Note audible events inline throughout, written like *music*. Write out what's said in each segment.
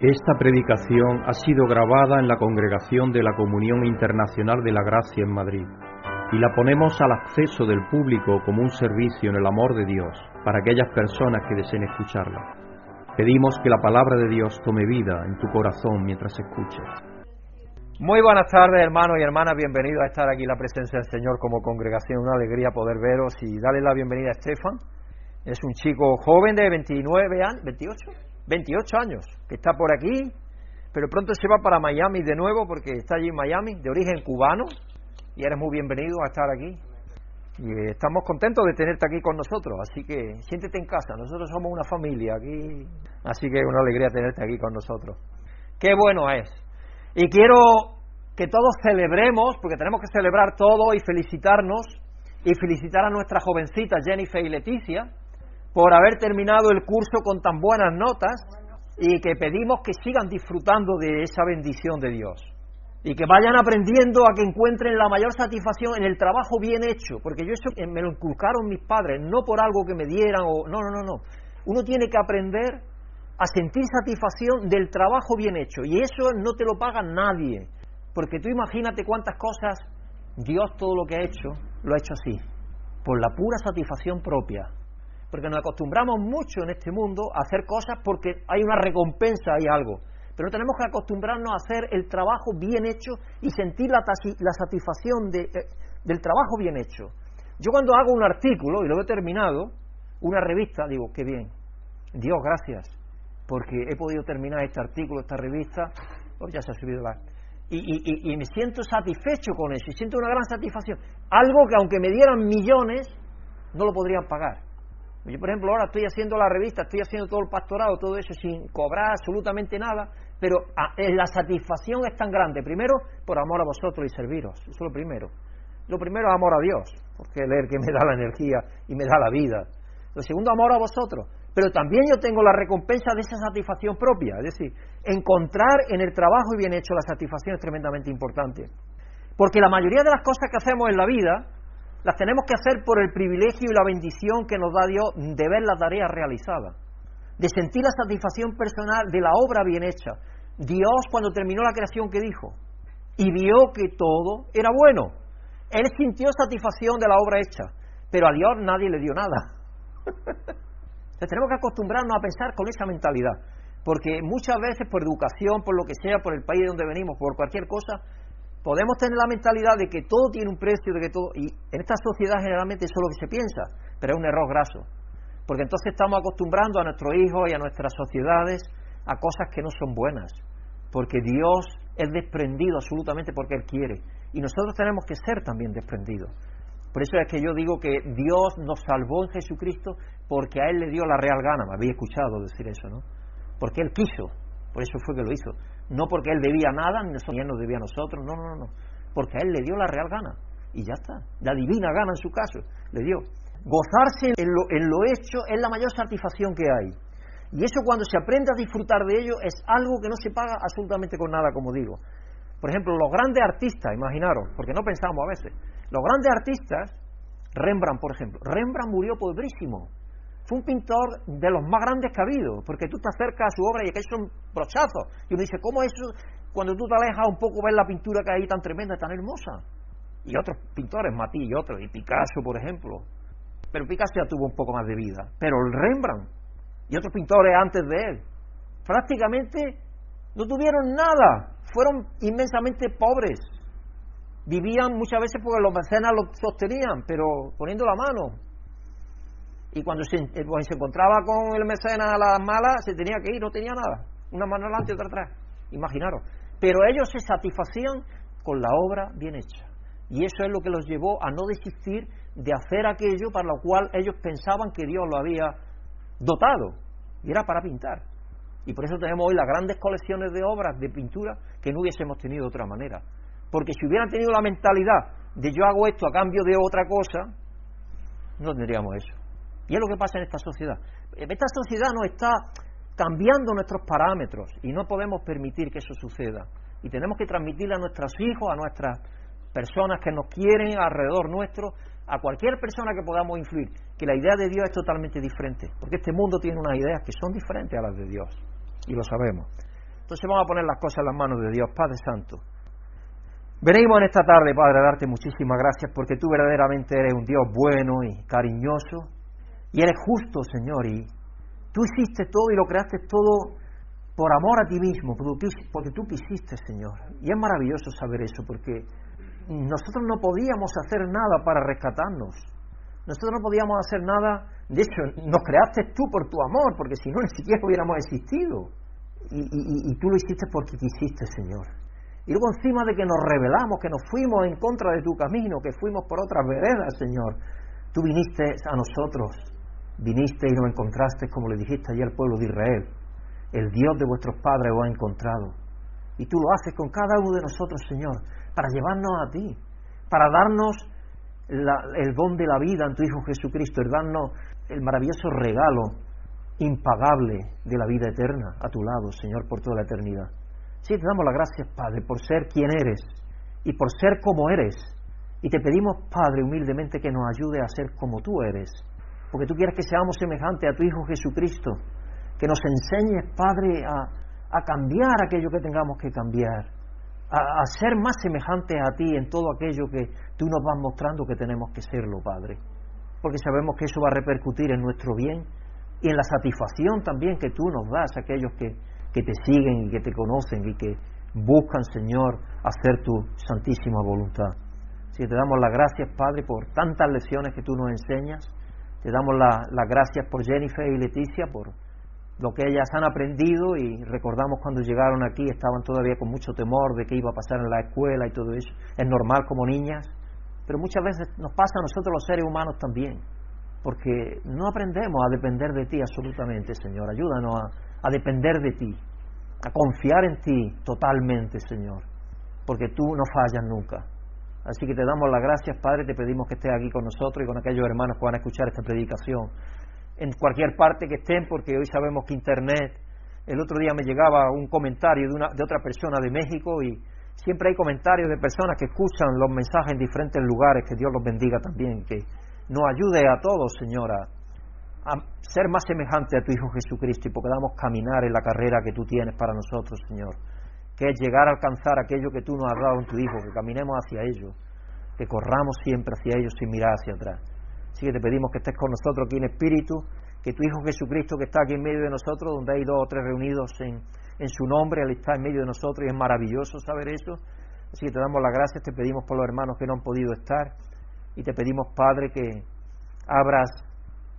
Esta predicación ha sido grabada en la congregación de la Comunión Internacional de la Gracia en Madrid y la ponemos al acceso del público como un servicio en el amor de Dios para aquellas personas que deseen escucharla. Pedimos que la palabra de Dios tome vida en tu corazón mientras escuches. Muy buenas tardes, hermanos y hermanas. Bienvenidos a estar aquí en la presencia del Señor como congregación. Una alegría poder veros y darle la bienvenida a Estefan. Es un chico joven de 29 años, 28, 28 años, que está por aquí, pero pronto se va para Miami de nuevo porque está allí en Miami, de origen cubano, y eres muy bienvenido a estar aquí. Y eh, estamos contentos de tenerte aquí con nosotros, así que siéntete en casa, nosotros somos una familia aquí, así que es una alegría tenerte aquí con nosotros. Qué bueno es. Y quiero que todos celebremos, porque tenemos que celebrar todo y felicitarnos, y felicitar a nuestras jovencitas Jennifer y Leticia, por haber terminado el curso con tan buenas notas y que pedimos que sigan disfrutando de esa bendición de Dios y que vayan aprendiendo a que encuentren la mayor satisfacción en el trabajo bien hecho, porque yo eso me lo inculcaron mis padres, no por algo que me dieran o no, no, no, no. Uno tiene que aprender a sentir satisfacción del trabajo bien hecho y eso no te lo paga nadie, porque tú imagínate cuántas cosas Dios todo lo que ha hecho lo ha hecho así, por la pura satisfacción propia porque nos acostumbramos mucho en este mundo a hacer cosas porque hay una recompensa, hay algo. Pero tenemos que acostumbrarnos a hacer el trabajo bien hecho y sentir la, la satisfacción de, eh, del trabajo bien hecho. Yo cuando hago un artículo, y lo he terminado, una revista, digo, qué bien, Dios gracias, porque he podido terminar este artículo, esta revista, oh, ya se ha subido la... y me siento satisfecho con eso, y siento una gran satisfacción. Algo que aunque me dieran millones, no lo podrían pagar. Yo, por ejemplo, ahora estoy haciendo la revista, estoy haciendo todo el pastorado, todo eso sin cobrar absolutamente nada, pero ah, eh, la satisfacción es tan grande. Primero, por amor a vosotros y serviros. Eso es lo primero. Lo primero amor a Dios, porque es el que me da la energía y me da la vida. Lo segundo, amor a vosotros. Pero también yo tengo la recompensa de esa satisfacción propia. Es decir, encontrar en el trabajo y bien hecho la satisfacción es tremendamente importante. Porque la mayoría de las cosas que hacemos en la vida las tenemos que hacer por el privilegio y la bendición que nos da Dios de ver la tarea realizada, de sentir la satisfacción personal de la obra bien hecha. Dios cuando terminó la creación, ¿qué dijo? Y vio que todo era bueno. Él sintió satisfacción de la obra hecha, pero a Dios nadie le dio nada. *laughs* Entonces tenemos que acostumbrarnos a pensar con esa mentalidad, porque muchas veces por educación, por lo que sea, por el país de donde venimos, por cualquier cosa, podemos tener la mentalidad de que todo tiene un precio, de que todo, y en esta sociedad generalmente eso es lo que se piensa, pero es un error graso, porque entonces estamos acostumbrando a nuestros hijos y a nuestras sociedades a cosas que no son buenas, porque Dios es desprendido absolutamente porque Él quiere, y nosotros tenemos que ser también desprendidos. Por eso es que yo digo que Dios nos salvó en Jesucristo porque a Él le dio la real gana, me había escuchado decir eso, ¿no? Porque Él quiso, por eso fue que lo hizo. No porque él debía nada, ni él nos debía a nosotros, no, no, no. Porque a él le dio la real gana. Y ya está. La divina gana en su caso. Le dio. Gozarse en lo, en lo hecho es la mayor satisfacción que hay. Y eso cuando se aprende a disfrutar de ello es algo que no se paga absolutamente con nada, como digo. Por ejemplo, los grandes artistas, imaginaros, porque no pensamos a veces, los grandes artistas, Rembrandt, por ejemplo, Rembrandt murió pobrísimo fue un pintor de los más grandes que ha habido, porque tú te acercas a su obra y que son brochazos. Y uno dice, ¿cómo eso? Cuando tú te alejas un poco, ves la pintura que hay tan tremenda, tan hermosa. Y otros pintores, Matisse y otros, y Picasso, por ejemplo. Pero Picasso ya tuvo un poco más de vida. Pero el Rembrandt y otros pintores antes de él, prácticamente no tuvieron nada. Fueron inmensamente pobres. Vivían muchas veces porque los mecenas los sostenían, pero poniendo la mano y cuando se, eh, se encontraba con el mecenas a las malas, se tenía que ir, no tenía nada. Una mano adelante y otra atrás. Imaginaros. Pero ellos se satisfacían con la obra bien hecha. Y eso es lo que los llevó a no desistir de hacer aquello para lo cual ellos pensaban que Dios lo había dotado. Y era para pintar. Y por eso tenemos hoy las grandes colecciones de obras de pintura que no hubiésemos tenido de otra manera. Porque si hubieran tenido la mentalidad de yo hago esto a cambio de otra cosa, no tendríamos eso. Y es lo que pasa en esta sociedad. Esta sociedad nos está cambiando nuestros parámetros y no podemos permitir que eso suceda. Y tenemos que transmitirle a nuestros hijos, a nuestras personas que nos quieren alrededor nuestro, a cualquier persona que podamos influir, que la idea de Dios es totalmente diferente, porque este mundo tiene unas ideas que son diferentes a las de Dios, y lo sabemos. Entonces vamos a poner las cosas en las manos de Dios, Padre Santo. Venimos en esta tarde, Padre, a darte muchísimas gracias porque tú verdaderamente eres un Dios bueno y cariñoso y eres justo, Señor, y tú hiciste todo y lo creaste todo por amor a ti mismo, porque tú quisiste, Señor. Y es maravilloso saber eso, porque nosotros no podíamos hacer nada para rescatarnos. Nosotros no podíamos hacer nada, de hecho, nos creaste tú por tu amor, porque si no, *laughs* ni siquiera hubiéramos existido. Y, y, tú lo hiciste porque quisiste, Señor. Y luego encima de que nos rebelamos, que nos fuimos en contra de tu camino, que fuimos por otras veredas, Señor, tú viniste a nosotros, viniste y nos encontraste, como le dijiste allí al pueblo de Israel. El Dios de vuestros padres os ha encontrado. Y tú lo haces con cada uno de nosotros, Señor, para llevarnos a ti, para darnos el don de la vida en tu Hijo Jesucristo, el darnos el maravilloso regalo impagable de la vida eterna a tu lado, Señor, por toda la eternidad. Sí, te damos las gracias, Padre, por ser quien eres y por ser como eres. Y te pedimos, Padre, humildemente que nos ayude a ser como tú eres, porque tú quieres que seamos semejantes a tu Hijo Jesucristo, que nos enseñes, Padre, a, cambiar aquello que tengamos que cambiar, a, ser más semejantes a ti en todo aquello que tú nos vas mostrando que tenemos que serlo, Padre, porque sabemos que eso va a repercutir en nuestro bien y en la satisfacción también que tú nos das a aquellos que, que te siguen y que te conocen y que buscan, Señor, hacer tu santísima voluntad. Si te damos las gracias, Padre, por tantas lecciones que tú nos enseñas, te damos las gracias por Jennifer y Leticia, por lo que ellas han aprendido y recordamos cuando llegaron aquí estaban todavía con mucho temor de qué iba a pasar en la escuela y todo eso. Es normal como niñas, pero muchas veces nos pasa a nosotros los seres humanos también, porque no aprendemos a depender de ti absolutamente, Señor. Ayúdanos a, a depender de ti, a confiar en ti totalmente, Señor, porque tú no fallas nunca. Así que te damos las gracias, Padre, te pedimos que estés aquí con nosotros y con aquellos hermanos que van a escuchar esta predicación, en cualquier parte que estén, porque hoy sabemos que Internet, el otro día me llegaba un comentario de, una, de otra persona de México y siempre hay comentarios de personas que escuchan los mensajes en diferentes lugares, que Dios los bendiga también, que nos ayude a todos, Señora, a ser más semejante a tu Hijo Jesucristo y podamos caminar en la carrera que tú tienes para nosotros, Señor, que es llegar a alcanzar aquello que tú nos has dado en tu Hijo, que caminemos hacia ello, que corramos siempre hacia ellos sin mirar hacia atrás. Así que te pedimos que estés con nosotros aquí en espíritu, que tu Hijo Jesucristo que está aquí en medio de nosotros, donde hay dos o tres reunidos en, en su nombre, Él está en medio de nosotros y es maravilloso saber eso. Así que te damos las gracias, te pedimos por los hermanos que no han podido estar y te pedimos, Padre, que abras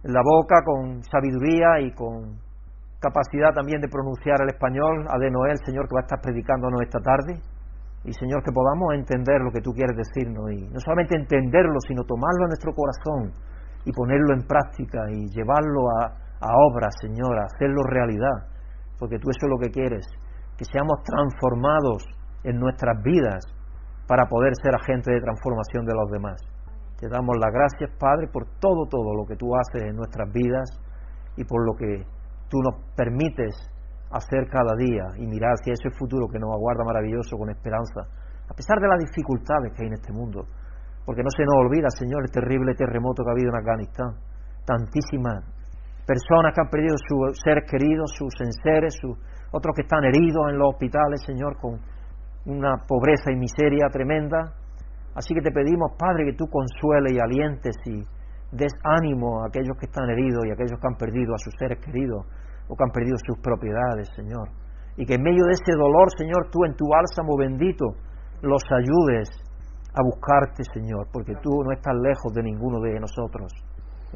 la boca con sabiduría y con capacidad también de pronunciar el español a de Noel, Señor, que va a estar predicándonos esta tarde. Y Señor, que podamos entender lo que tú quieres decirnos y no solamente entenderlo, sino tomarlo a nuestro corazón y ponerlo en práctica y llevarlo a, a obra, Señor, a hacerlo realidad, porque tú eso es lo que quieres, que seamos transformados en nuestras vidas para poder ser agentes de transformación de los demás. Te damos las gracias, Padre, por todo, todo lo que tú haces en nuestras vidas y por lo que tú nos permites hacer cada día y mirar hacia ese futuro que nos aguarda maravilloso con esperanza, a pesar de las dificultades que hay en este mundo. Porque no se nos olvida, Señor, el terrible terremoto que ha habido en Afganistán. Tantísimas personas que han perdido sus seres queridos, sus enseres, sus, otros que están heridos en los hospitales, Señor, con una pobreza y miseria tremenda. Así que te pedimos, Padre, que tú consueles y alientes y des ánimo a aquellos que están heridos y a aquellos que han perdido a sus seres queridos o que han perdido sus propiedades, Señor. Y que en medio de ese dolor, Señor, tú en tu bálsamo bendito los ayudes a buscarte, Señor, porque tú no estás lejos de ninguno de nosotros.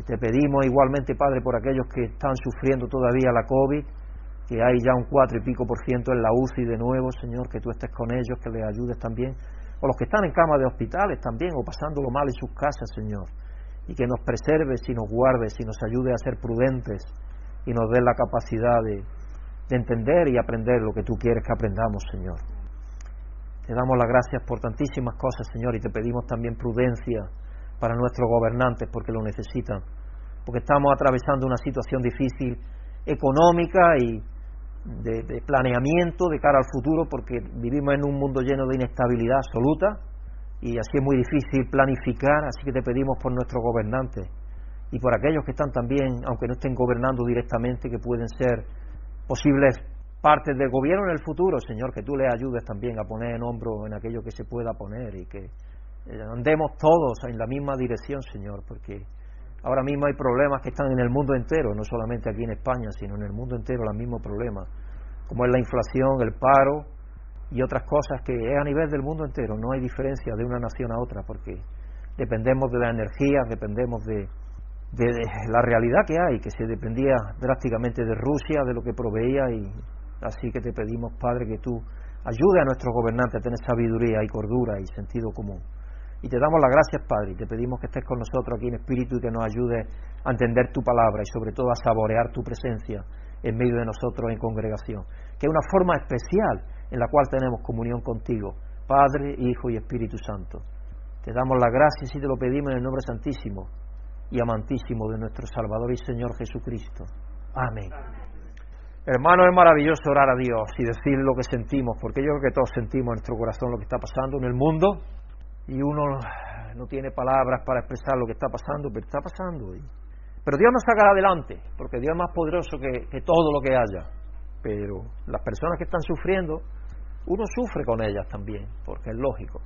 te pedimos igualmente, Padre, por aquellos que están sufriendo todavía la COVID, que hay ya un cuatro y pico por ciento en la UCI de nuevo, Señor, que tú estés con ellos, que les ayudes también o los que están en cama de hospitales también, o pasándolo mal en sus casas, Señor, y que nos preserves y nos guardes y nos ayude a ser prudentes y nos dé la capacidad de, de entender y aprender lo que tú quieres que aprendamos, Señor. Te damos las gracias por tantísimas cosas, Señor, y te pedimos también prudencia para nuestros gobernantes porque lo necesitan, porque estamos atravesando una situación difícil económica y de, planeamiento de cara al futuro porque vivimos en un mundo lleno de inestabilidad absoluta y así es muy difícil planificar, así que te pedimos por nuestros gobernantes y por aquellos que están también, aunque no estén gobernando directamente, que pueden ser posibles partes del gobierno en el futuro, Señor, que tú le ayudes también a poner en hombro en aquello que se pueda poner y que eh, andemos todos en la misma dirección, Señor, porque ahora mismo hay problemas que están en el mundo entero, no solamente aquí en España, sino en el mundo entero los mismos problemas, como es la inflación, el paro y otras cosas que es a nivel del mundo entero, no hay diferencia de una nación a otra, porque dependemos de la energía, dependemos de, la realidad que hay, que se dependía drásticamente de Rusia, de lo que proveía, y así que te pedimos, Padre, que tú ayude a nuestros gobernantes a tener sabiduría y cordura y sentido común. Y te damos las gracias, Padre, y te pedimos que estés con nosotros aquí en espíritu y que nos ayude a entender tu palabra y sobre todo a saborear tu presencia en medio de nosotros en congregación, que es una forma especial en la cual tenemos comunión contigo, Padre, Hijo y Espíritu Santo. Te damos las gracias y te lo pedimos en el nombre santísimo y amantísimo de nuestro Salvador y Señor Jesucristo. Amén. Hermano, es maravilloso orar a Dios y decir lo que sentimos, porque yo creo que todos sentimos en nuestro corazón lo que está pasando en el mundo y uno no tiene palabras para expresar lo que está pasando, pero está pasando. Pero Dios nos sacará adelante, porque Dios es más poderoso que, que todo lo que haya. Pero las personas que están sufriendo, uno sufre con ellas también, porque es lógico.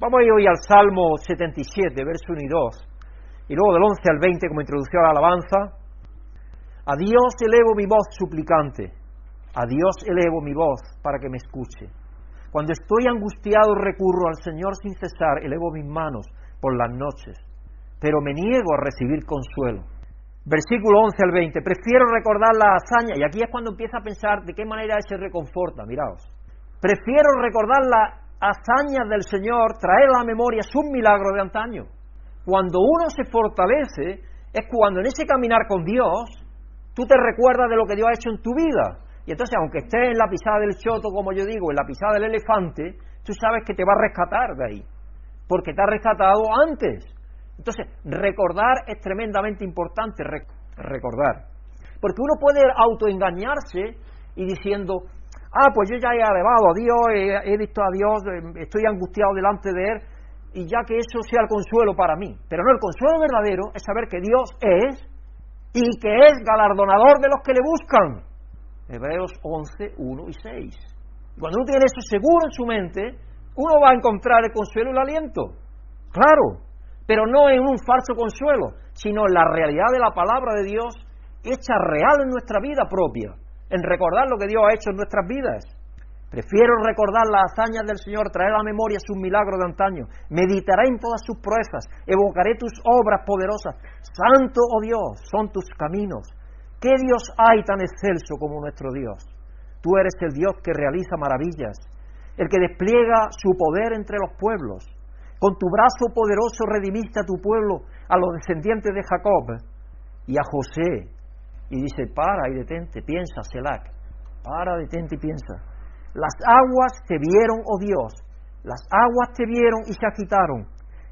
Vamos a ir hoy al Salmo 77, verso 1 y 2 y luego del 11 al 20 como introducción a la alabanza, a Dios elevo mi voz suplicante, a Dios elevo mi voz para que me escuche. Cuando estoy angustiado recurro al Señor sin cesar, elevo mis manos por las noches, pero me niego a recibir consuelo. Versículo 11 al 20, prefiero recordar la hazaña, y aquí es cuando empieza a pensar de qué manera se reconforta, miraos. Prefiero recordar la hazaña del Señor, traer a la memoria sus milagros de antaño cuando uno se fortalece es cuando en ese caminar con Dios tú te recuerdas de lo que Dios ha hecho en tu vida. Y entonces, aunque estés en la pisada del choto, como yo digo, en la pisada del elefante, tú sabes que te va a rescatar de ahí, porque te ha rescatado antes. Entonces, recordar es tremendamente importante, recordar. Porque uno puede autoengañarse y diciendo, ah, pues yo ya he alabado a Dios, he visto a Dios, estoy angustiado delante de Él, y ya que eso sea el consuelo para mí. Pero no, el consuelo verdadero es saber que Dios es y que es galardonador de los que le buscan. Hebreos 11, 1 y 6. Cuando uno tiene eso seguro en su mente, uno va a encontrar el consuelo y el aliento. Claro, pero no en un falso consuelo, sino en la realidad de la palabra de Dios hecha real en nuestra vida propia, en recordar lo que Dios ha hecho en nuestras vidas. Prefiero recordar las hazañas del Señor, traer a la memoria sus milagros de antaño. Meditaré en todas sus proezas, evocaré tus obras poderosas. Santo, oh Dios, son tus caminos. ¿Qué Dios hay tan excelso como nuestro Dios? Tú eres el Dios que realiza maravillas, el que despliega su poder entre los pueblos. Con tu brazo poderoso redimiste a tu pueblo, a los descendientes de Jacob y a José. Y dice, para y detente, piensa, Selac, para, detente y piensa. Las aguas te vieron, oh Dios, las aguas te vieron y se agitaron.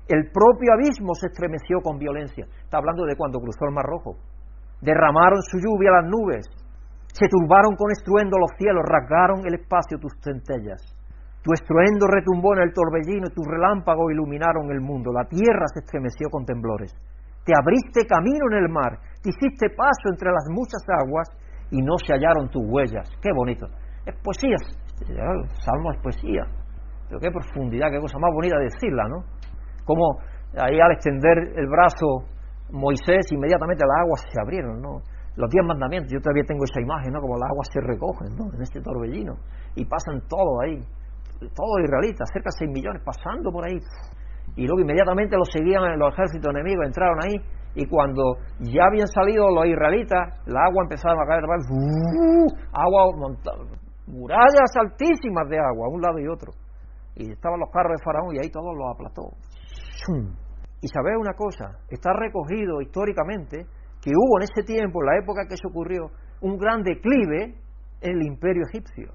El propio abismo se estremeció con violencia. Está hablando de cuando cruzó el Mar Rojo. Derramaron su lluvia las nubes, se turbaron con estruendo los cielos, rasgaron el espacio tus centellas. Tu estruendo retumbó en el torbellino y tus relámpagos iluminaron el mundo. La tierra se estremeció con temblores. Te abriste camino en el mar, te hiciste paso entre las muchas aguas y no se hallaron tus huellas. Qué bonito. Es poesía, el salmo es poesía. Pero qué profundidad, qué cosa más bonita decirla, ¿no? Como ahí al extender el brazo Moisés, inmediatamente las aguas se abrieron, ¿no? Los diez mandamientos, yo todavía tengo esa imagen, ¿no? Como las aguas se recogen, ¿no? En este torbellino. Y pasan todo ahí. Todos israelitas, cerca de seis millones, pasando por ahí. Y luego inmediatamente los seguían los ejércitos enemigos, entraron ahí. Y cuando ya habían salido los israelitas, la agua empezaba a caer, ¡uh! agua murallas altísimas de agua, a un lado y otro. Y estaban los carros de Faraón y ahí todo lo aplastó. Y sabes una cosa, está recogido históricamente que hubo en ese tiempo, en la época que eso ocurrió, un gran declive en el imperio egipcio,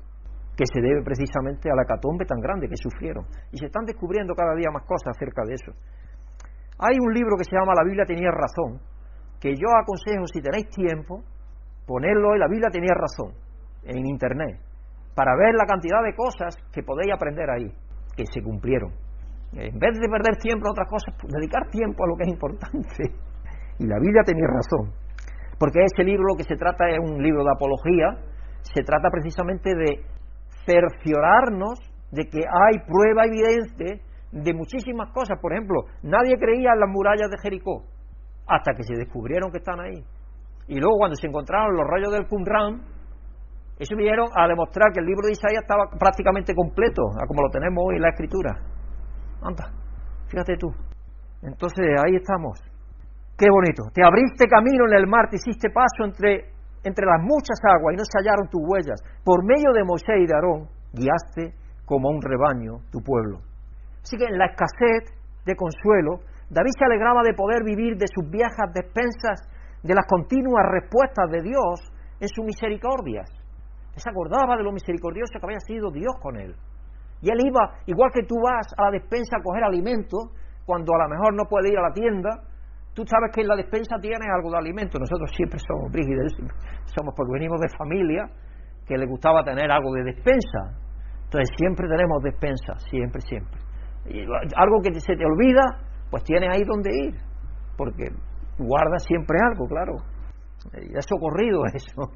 que se debe precisamente a la catombe tan grande que sufrieron. Y se están descubriendo cada día más cosas acerca de eso. Hay un libro que se llama La Biblia tenía razón, que yo aconsejo, si tenéis tiempo, ponerlo en La Biblia tenía razón, en Internet para ver la cantidad de cosas que podéis aprender ahí, que se cumplieron. En vez de perder tiempo en otras cosas, pues dedicar tiempo a lo que es importante. Y la Biblia tenía razón, porque ese libro lo que se trata es un libro de apología, se trata precisamente de cerciorarnos de que hay prueba evidente de muchísimas cosas. Por ejemplo, nadie creía en las murallas de Jericó hasta que se descubrieron que están ahí. Y luego cuando se encontraron los rayos del Qumran, eso vinieron a demostrar que el libro de Isaías estaba prácticamente completo, como lo tenemos hoy en la escritura. Anda, fíjate tú. Entonces ahí estamos. Qué bonito. Te abriste camino en el mar, te hiciste paso entre, entre las muchas aguas y no se hallaron tus huellas. Por medio de Moisés y de Aarón guiaste como un rebaño tu pueblo. Así que en la escasez de consuelo, David se alegraba de poder vivir de sus viejas despensas, de las continuas respuestas de Dios en sus misericordias. Se acordaba de lo misericordioso que había sido Dios con él. Y él iba, igual que tú vas a la despensa a coger alimento, cuando a lo mejor no puede ir a la tienda, Tú sabes que en la despensa tienes algo de alimento. Nosotros siempre somos brígidos, somos porque venimos de familia que le gustaba tener algo de despensa. Entonces siempre tenemos despensa, siempre, siempre. Y algo que se te olvida, pues tienes ahí donde ir, porque guardas siempre algo, claro. Y es socorrido *laughs* eso.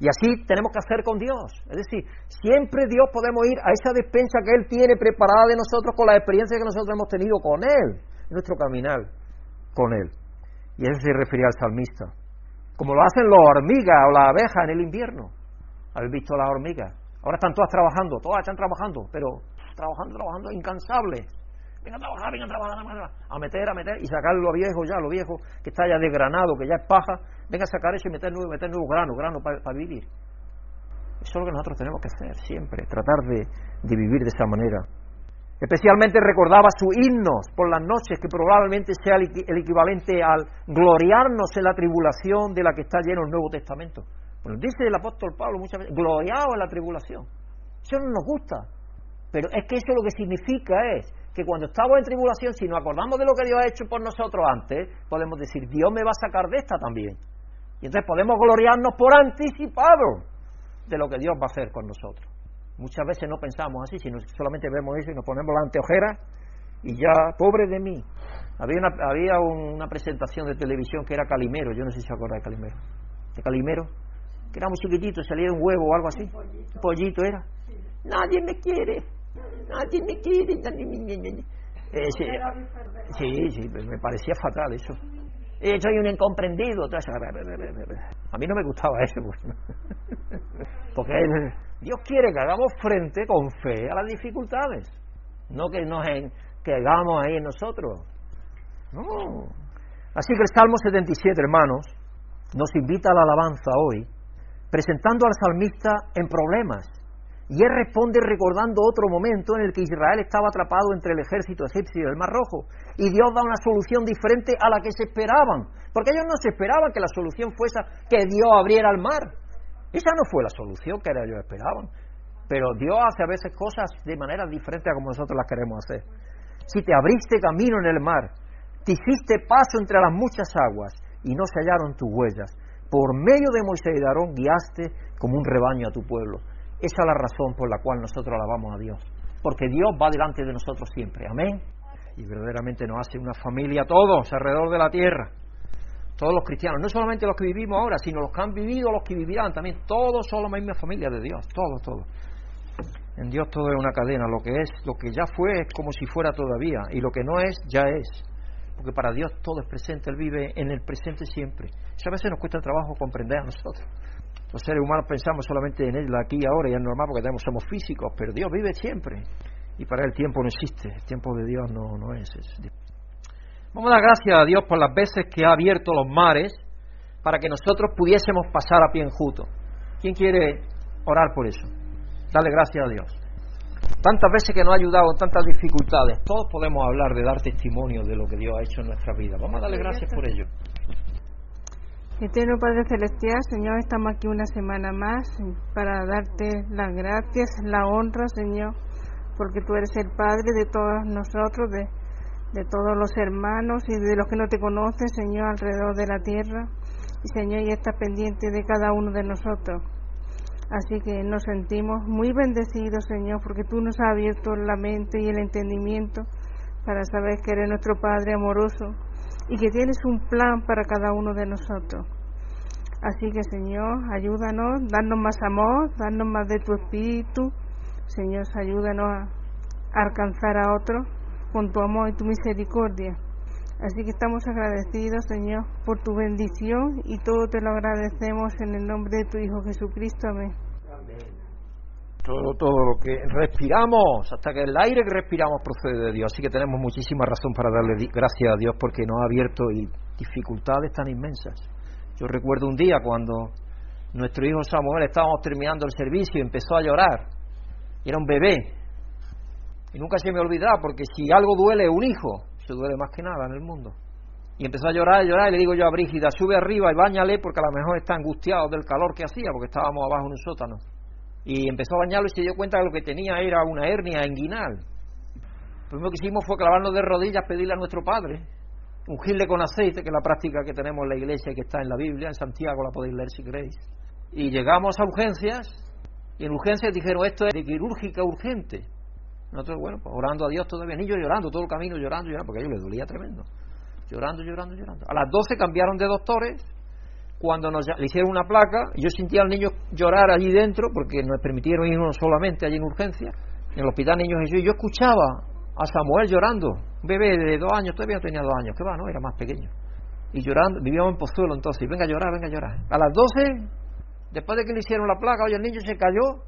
Y así tenemos que hacer con Dios. Es decir, siempre Dios podemos ir a esa despensa que Él tiene preparada de nosotros con la experiencia que nosotros hemos tenido con Él nuestro caminar con Él. Y eso se refería al salmista. Como lo hacen las hormigas o las abejas en el invierno. ¿Habéis visto las hormigas? Ahora están todas trabajando, todas están trabajando, pero trabajando, trabajando, incansables. Venga a trabajar, venga a trabajar, a meter, a meter y sacar lo viejo ya, lo viejo que está ya desgranado, que ya es paja. Venga a sacar eso y meter nuevo, meter nuevo grano, grano para, vivir. Eso es lo que nosotros tenemos que hacer siempre, tratar de vivir de esa manera. Especialmente recordaba sus himnos por las noches, que probablemente sea el equivalente al gloriarnos en la tribulación de la que está lleno el Nuevo Testamento. Bueno, dice el apóstol Pablo muchas veces, gloriado en la tribulación. Eso no nos gusta, pero es que eso lo que significa es que cuando estamos en tribulación, si nos acordamos de lo que Dios ha hecho por nosotros antes, podemos decir, Dios me va a sacar de esta también. Y entonces podemos gloriarnos por anticipado de lo que Dios va a hacer con nosotros. Muchas veces no pensamos así, sino solamente vemos eso y nos ponemos la anteojera y ya, pobre de mí. Había una, había una presentación de televisión que era Calimero, yo no sé si se acuerda de Calimero. De Calimero, que era muy chiquitito, salía un huevo o algo así. Un pollito, era. Nadie me quiere, nadie me quiere. Nadie eh, sí, sí, me parecía fatal eso. Eh, soy un incomprendido. A mí no me gustaba eso. Pues. *laughs* Porque Dios quiere que hagamos frente con fe a las dificultades, no que nos que hagamos ahí en nosotros. No. Así que el Salmo 77, hermanos, nos invita a la alabanza hoy, presentando al salmista en problemas. Y él responde recordando otro momento en el que Israel estaba atrapado entre el ejército egipcio y el Mar Rojo. Y Dios da una solución diferente a la que se esperaban. Porque ellos no se esperaban que la solución fuese que Dios abriera el mar. Esa no fue la solución que ellos esperaban. Pero Dios hace a veces cosas de manera diferente a como nosotros las queremos hacer. Si te abriste camino en el mar, te hiciste paso entre las muchas aguas y no se hallaron tus huellas, por medio de Moisés y de Aarón guiaste como un rebaño a tu pueblo. Esa es la razón por la cual nosotros alabamos a Dios. Porque Dios va delante de nosotros siempre. Amén. Y verdaderamente nos hace una familia todos alrededor de la tierra todos los cristianos, no solamente los que vivimos ahora, sino los que han vivido, los que vivirán también, todos son la misma familia de Dios, todos, todos. En Dios todo es una cadena, lo que es, lo que ya fue es como si fuera todavía, y lo que no es, ya es. Porque para Dios todo es presente, Él vive en el presente siempre. Eso a veces nos cuesta trabajo comprender a nosotros. Los seres humanos pensamos solamente en Él aquí y ahora, y es normal porque tenemos, somos físicos, pero Dios vive siempre. Y para Él el tiempo no existe, el tiempo de Dios no, no es. es Vamos a dar gracias a Dios por las veces que ha abierto los mares para que nosotros pudiésemos pasar a pie enjuto. ¿Quién quiere orar por eso? Dale gracias a Dios. Tantas veces que nos ha ayudado tantas dificultades, todos podemos hablar de dar testimonio de lo que Dios ha hecho en nuestra vida. Vamos a darle gracias por ello. Eterno Padre Celestial, Señor, estamos aquí una semana más para darte las gracias, la honra, Señor, porque tú eres el Padre de todos nosotros, de de todos los hermanos y de los que no te conocen, Señor, alrededor de la tierra. Y Señor, y está pendiente de cada uno de nosotros. Así que nos sentimos muy bendecidos, Señor, porque tú nos has abierto la mente y el entendimiento para saber que eres nuestro Padre amoroso y que tienes un plan para cada uno de nosotros. Así que Señor, ayúdanos, danos más amor, danos más de tu espíritu. Señor, ayúdanos a alcanzar a otros con tu amor y tu misericordia. Así que estamos agradecidos, Señor, por tu bendición y todo te lo agradecemos en el nombre de tu Hijo Jesucristo. Amén. Todo, todo lo que respiramos, hasta que el aire que respiramos procede de Dios. Así que tenemos muchísima razón para darle gracias a Dios porque nos ha abierto dificultades tan inmensas. Yo recuerdo un día cuando nuestro hijo Samuel estábamos terminando el servicio y empezó a llorar. Y era un bebé. Y nunca se me olvidará porque si algo duele un hijo, se duele más que nada en el mundo. Y empezó a llorar, a llorar, y le digo yo a Brígida, sube arriba y bañale porque a lo mejor está angustiado del calor que hacía, porque estábamos abajo en un sótano. Y empezó a bañarlo y se dio cuenta que lo que tenía era una hernia inguinal. Lo primero que hicimos fue clavarnos de rodillas, pedirle a nuestro Padre, ungirle con aceite, que es la práctica que tenemos en la iglesia y que está en la Biblia, en Santiago la podéis leer si queréis. Y llegamos a urgencias, y en urgencias dijeron, esto es de quirúrgica urgente. Nosotros, bueno, pues orando a Dios todavía, ni yo llorando, todo el camino llorando, llorando, porque a ellos les dolía tremendo. Llorando, llorando, llorando. A las 12 cambiaron de doctores, cuando nos le hicieron una placa, yo sentía al niño llorar allí dentro, porque nos permitieron irnos solamente allí en urgencia, en el hospital Niños Jesús, y yo escuchaba a Samuel llorando, un bebé de dos años, todavía no tenía dos años, que va, no, era más pequeño. Y llorando, vivíamos en Pozuelo entonces, venga a llorar, venga a llorar. A las 12, después de que le hicieron la placa, oye, el niño se cayó,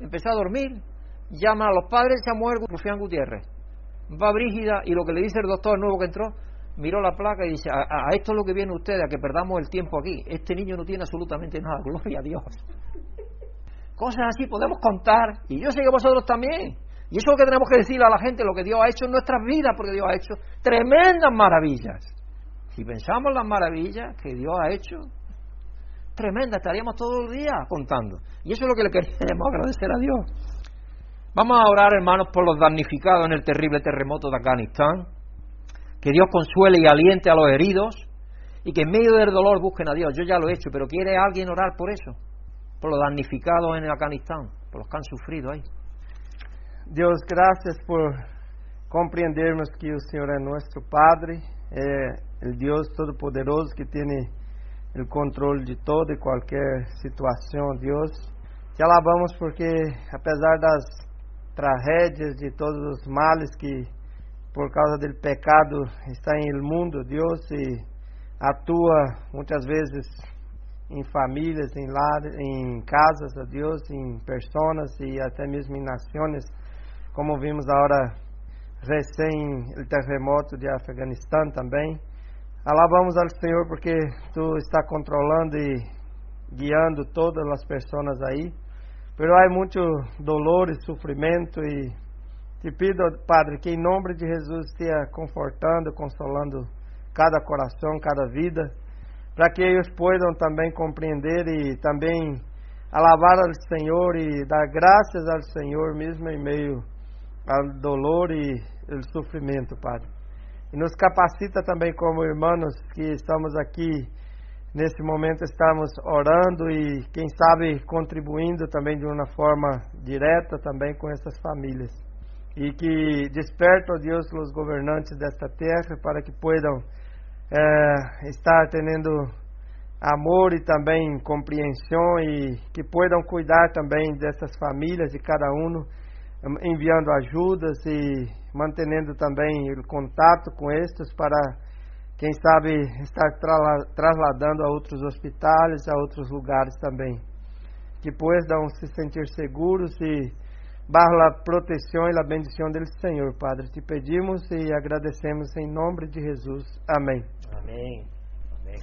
empezó a dormir, llama a los padres Samuel Rufián Gutiérrez. Va Brígida y lo que le dice el doctor nuevo que entró, miró la placa y dice, a, esto es lo que viene usted, a que perdamos el tiempo aquí. Este niño no tiene absolutamente nada, *laughs* gloria a Dios. Cosas así podemos contar, y yo sé que vosotros también. Y eso es lo que tenemos que decirle a la gente, lo que Dios ha hecho en nuestras vidas, porque Dios ha hecho tremendas maravillas. Si pensamos las maravillas que Dios ha hecho, tremendas, estaríamos todo el día contando. Y eso es lo que le queremos *laughs* agradecer a Dios. Vamos a orar, hermanos, por los damnificados en el terrible terremoto de Afganistán. Que Dios consuele y aliente a los heridos y que en medio del dolor busquen a Dios. Yo ya lo he hecho, pero ¿quiere alguien orar por eso? Por los damnificados en Afganistán, por los que han sufrido ahí. Dios, gracias por compreendernos que el Señor es nuestro Padre, es el Dios Todopoderoso que tiene el control de toda y cualquier situación, Dios. Te alabamos porque, apesar das tragédias, de todos os males que por causa do pecado está em el mundo, Deus atua muitas vezes em famílias, em lares, em casas, a Deus, em pessoas e até mesmo em nações, como vimos agora recém o terremoto de Afeganistão também. Alabamos ao Senhor porque Tu está controlando e guiando todas as pessoas aí. Pero há muito dolor e sofrimento e te pido, Padre, que em nome de Jesus esteja confortando, consolando cada coração, cada vida, para que eles possam também compreender e também alabar ao Senhor e dar graças ao Senhor mesmo em meio ao dolor e ao sofrimento, Padre. E nos capacita também como irmãos que estamos aqui Nesse momento estamos orando e, quem sabe, contribuindo também de uma forma direta também com essas famílias. E que desperta, ó Deus, os governantes desta terra para que possam é, estar tendo amor e também compreensão e que possam cuidar também dessas famílias, de cada um, enviando ajudas e mantendo também o contato com estes para quem sabe estar trasladando a outros hospitais, a outros lugares também. Que possam se sentir seguros e bajo a proteção e a bendição do Senhor, Padre. Te pedimos e agradecemos em nome de Jesus. Amém. Amém. Amém.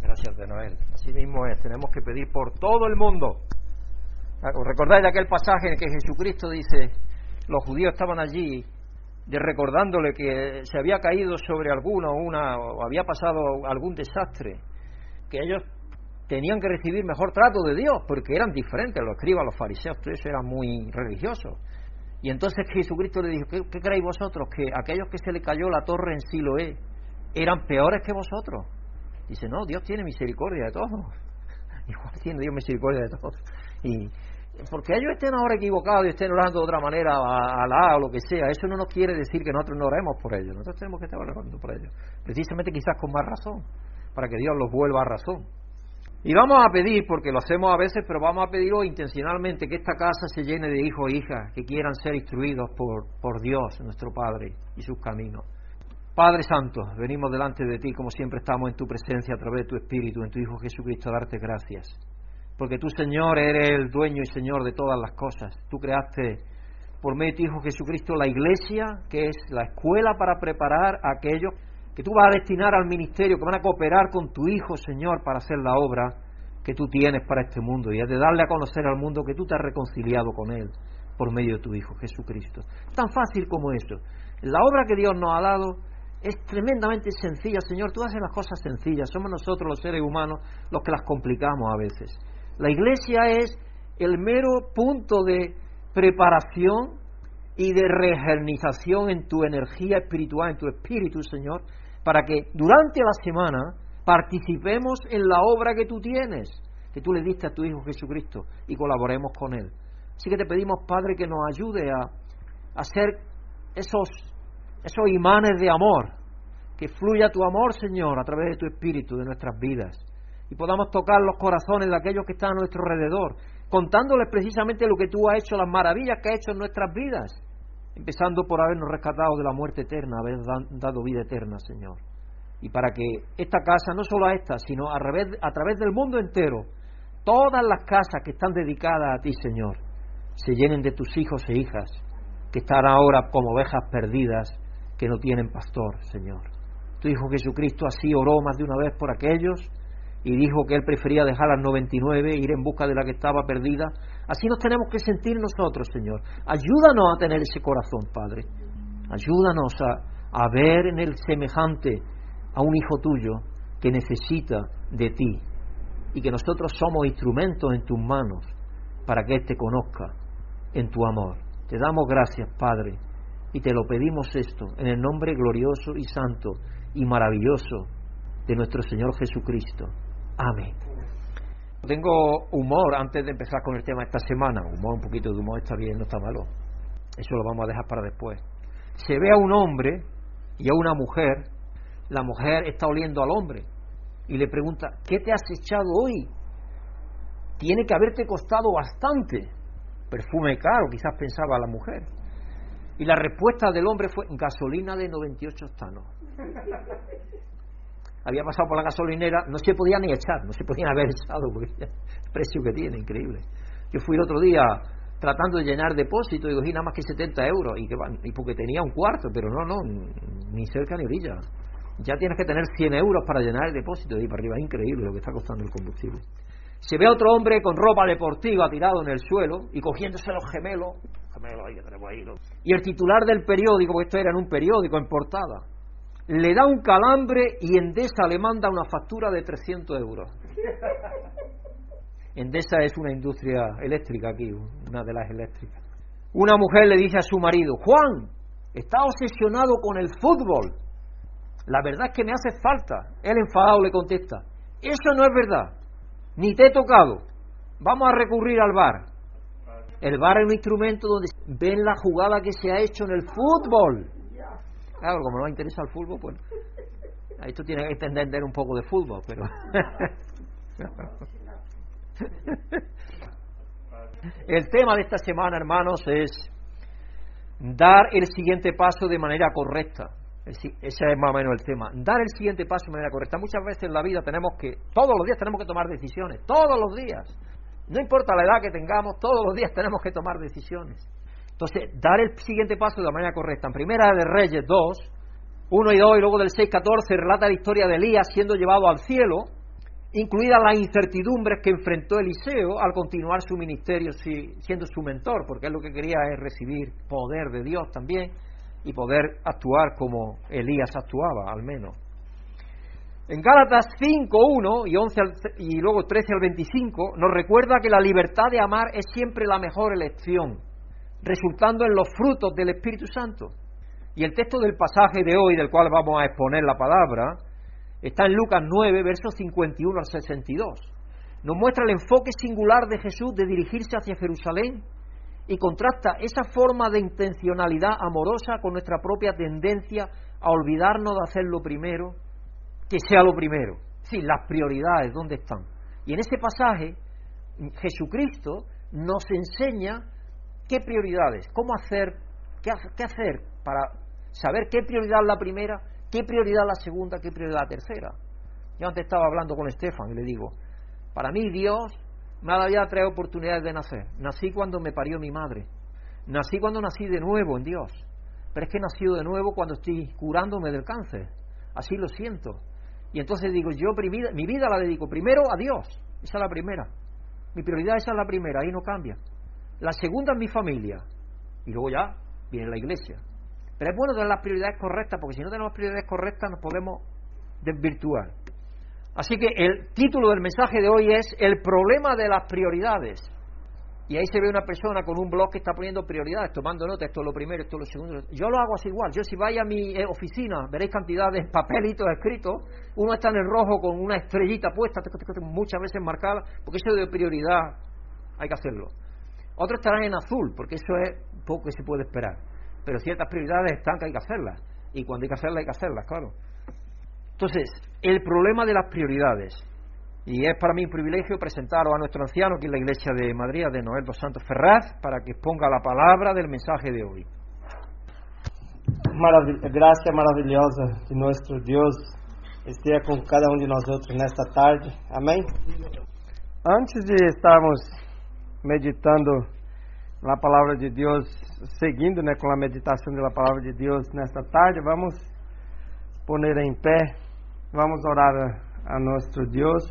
Gracias de Noel. Así mismo es, tenemos que pedir por todo el mundo. ¿Recordáis aquel pasaje en que Jesucristo dice, los judíos estaban allí de recordándole que se había caído sobre alguno una o había pasado algún desastre, que ellos tenían que recibir mejor trato de Dios, porque eran diferentes, los escribas, los fariseos, todos eran muy religiosos. Y entonces Jesucristo le dijo, ¿qué, creéis vosotros? Que aquellos que se le cayó la torre en Siloé eran peores que vosotros. Dice, no, Dios tiene misericordia de todos. *laughs* Igual tiene Dios misericordia de todos. Y, porque ellos estén ahora equivocados y estén orando de otra manera a Alá o lo que sea, eso no nos quiere decir que nosotros no oremos por ellos. Nosotros tenemos que estar orando por ellos. Precisamente quizás con más razón, para que Dios los vuelva a razón. Y vamos a pedir, porque lo hacemos a veces, pero vamos a pedir hoy intencionalmente que esta casa se llene de hijos e hijas que quieran ser instruidos por, por Dios, nuestro Padre, y sus caminos. Padre Santo, venimos delante de ti como siempre estamos en tu presencia a través de tu Espíritu, en tu Hijo Jesucristo, a darte gracias. Porque tú, Señor, eres el dueño y Señor de todas las cosas. Tú creaste por medio de tu Hijo Jesucristo la iglesia, que es la escuela para preparar a aquellos que tú vas a destinar al ministerio, que van a cooperar con tu Hijo, Señor, para hacer la obra que tú tienes para este mundo y es de darle a conocer al mundo que tú te has reconciliado con Él por medio de tu Hijo Jesucristo. Tan fácil como eso. La obra que Dios nos ha dado es tremendamente sencilla, Señor. Tú haces las cosas sencillas. Somos nosotros los seres humanos los que las complicamos a veces. La iglesia es el mero punto de preparación y de regernización en tu energía espiritual, en tu espíritu, Señor, para que durante la semana participemos en la obra que tú tienes, que tú le diste a tu Hijo Jesucristo y colaboremos con Él. Así que te pedimos, Padre, que nos ayude a, hacer esos, esos imanes de amor, que fluya tu amor, Señor, a través de tu Espíritu, de nuestras vidas, y podamos tocar los corazones de aquellos que están a nuestro alrededor, contándoles precisamente lo que tú has hecho, las maravillas que has hecho en nuestras vidas, empezando por habernos rescatado de la muerte eterna, haber dado vida eterna, Señor. Y para que esta casa, no solo a esta, sino a través, a través del mundo entero, todas las casas que están dedicadas a ti, Señor, se llenen de tus hijos e hijas, que están ahora como ovejas perdidas, que no tienen pastor, Señor. Tu Hijo Jesucristo así oró más de una vez por aquellos y dijo que él prefería dejar las 99 e ir en busca de la que estaba perdida. Así nos tenemos que sentir nosotros, Señor. Ayúdanos a tener ese corazón, Padre. Ayúdanos a, a ver en el semejante a un hijo tuyo que necesita de ti y que nosotros somos instrumentos en tus manos para que Él te conozca en tu amor. Te damos gracias, Padre, y te lo pedimos esto en el nombre glorioso y santo y maravilloso de nuestro Señor Jesucristo. Amén. Tengo humor antes de empezar con el tema esta semana. Humor, un poquito de humor está bien, no está malo. Eso lo vamos a dejar para después. Se ve a un hombre y a una mujer. La mujer está oliendo al hombre y le pregunta, ¿qué te has echado hoy? Tiene que haberte costado bastante. Perfume caro, quizás pensaba la mujer. Y la respuesta del hombre fue gasolina de 98 octanos había pasado por la gasolinera, no se podía ni echar, no se podían haber *laughs* echado, porque el precio que tiene, increíble. Yo fui el otro día tratando de llenar depósito y cogí nada más que 70 euros, y, que, y porque tenía un cuarto, pero no, no, ni cerca ni orilla. Ya tienes que tener 100 euros para llenar el depósito, y para arriba increíble lo que está costando el combustible. Se ve a otro hombre con ropa deportiva tirado en el suelo y cogiéndose los gemelos, gemelos ahí que tenemos ahí, y el titular del periódico, porque esto era en un periódico en portada, le da un calambre y Endesa le manda una factura de 300 euros. *laughs* Endesa es una industria eléctrica aquí, una de las eléctricas. Una mujer le dice a su marido, Juan, está obsesionado con el fútbol. La verdad es que me hace falta. Él enfadado le contesta, eso no es verdad, ni te he tocado. Vamos a recurrir al bar. El bar es un instrumento donde ven la jugada que se ha hecho en el fútbol. Claro, como no interesa el fútbol, pues. Esto tiene que entender un poco de fútbol, pero. *laughs* el tema de esta semana, hermanos, es dar el siguiente paso de manera correcta. Ese es más o menos el tema. Dar el siguiente paso de manera correcta. Muchas veces en la vida tenemos que, todos los días tenemos que tomar decisiones, todos los días. No importa la edad que tengamos, todos los días tenemos que tomar decisiones. Entonces, dar el siguiente paso de la manera correcta. En Primera de Reyes 2, 1 y 2 y luego del 6, 14, relata la historia de Elías siendo llevado al cielo, incluidas las incertidumbres que enfrentó Eliseo al continuar su ministerio siendo su mentor, porque él lo que quería es recibir poder de Dios también y poder actuar como Elías actuaba, al menos. En Gálatas 5, 1 y, 11 y luego 13 al 25 nos recuerda que la libertad de amar es siempre la mejor elección resultando en los frutos del Espíritu Santo. Y el texto del pasaje de hoy, del cual vamos a exponer la palabra, está en Lucas 9, versos 51 al 62. Nos muestra el enfoque singular de Jesús de dirigirse hacia Jerusalén y contrasta esa forma de intencionalidad amorosa con nuestra propia tendencia a olvidarnos de hacer lo primero, que sea lo primero. Sí, las prioridades, ¿dónde están? Y en ese pasaje, Jesucristo nos enseña qué prioridades, cómo hacer, qué, hacer para saber qué prioridad es la primera, qué prioridad la segunda, qué prioridad la tercera. Yo antes estaba hablando con Estefan y le digo, para mí Dios me ha dado tres oportunidades de nacer. Nací cuando me parió mi madre. Nací cuando nací de nuevo en Dios. Pero es que he nacido de nuevo cuando estoy curándome del cáncer. Así lo siento. Y entonces digo, yo mi vida la dedico primero a Dios. Esa es la primera. Mi prioridad esa es la primera, ahí no cambia. La segunda es mi familia. Y luego ya viene la iglesia. Pero es bueno tener las prioridades correctas, porque si no tenemos prioridades correctas nos podemos desvirtuar. Así que el título del mensaje de hoy es El problema de las prioridades. Y ahí se ve una persona con un blog que está poniendo prioridades, tomando nota, esto es lo primero, esto es lo segundo. Yo lo hago así igual. Yo si vaya a mi eh, oficina, veréis cantidad de papelitos escritos. Uno está en el rojo con una estrellita puesta, muchas veces marcada, porque eso de prioridad hay que hacerlo. Otros estarán en azul, porque eso es poco que se puede esperar. Pero ciertas prioridades están que hay que hacerlas. Y cuando hay que hacerlas, hay que hacerlas, claro. Entonces, el problema de las prioridades. Y es para mí un privilegio presentaros a nuestro anciano aquí en la iglesia de Madrid, de Noel dos Santos Ferraz, para que exponga la palabra del mensaje de hoy. gracia maravillosa de nuestro Dios esté con cada uno de nosotros en esta tarde. Amén. Antes de estarmos meditando la palabra de Dios, seguindo con la meditación de la palabra de Dios nesta tarde, vamos poner em pé Vamos orar a, a nosso Deus,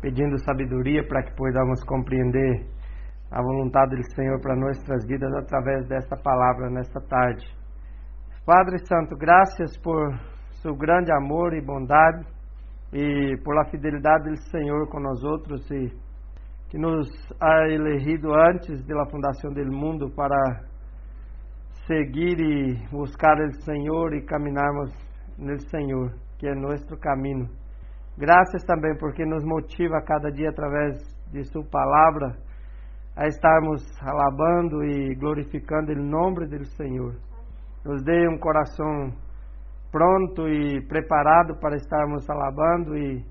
pedindo sabedoria para que possamos compreender a vontade do Senhor para nossas vidas através desta palavra nesta tarde. Padre Santo, graças por seu grande amor e bondade e por a fidelidade do Senhor com nós outros e que nos ha elegido antes da fundação do mundo para seguir e buscar o Senhor e caminharmos no Senhor que é nosso caminho. Graças também porque nos motiva a cada dia através de Sua palavra a estarmos alabando e glorificando o nome do Senhor. Nos dê um coração pronto e preparado para estarmos alabando e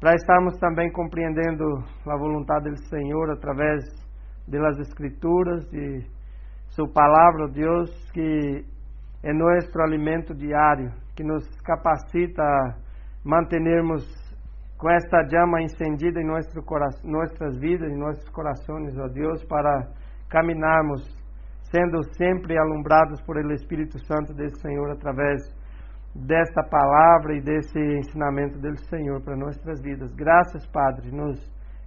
para estarmos também compreendendo a vontade do Senhor através das Escrituras e Sua palavra, Deus, que é nosso alimento diário que nos capacita a mantermos com esta chama encendida em nosso nossas vidas, em nossos corações, ó Deus, para caminharmos sendo sempre alumbrados por el Espírito Santo desse Senhor através desta palavra e desse ensinamento do Senhor para nossas vidas. Graças, Padre, nos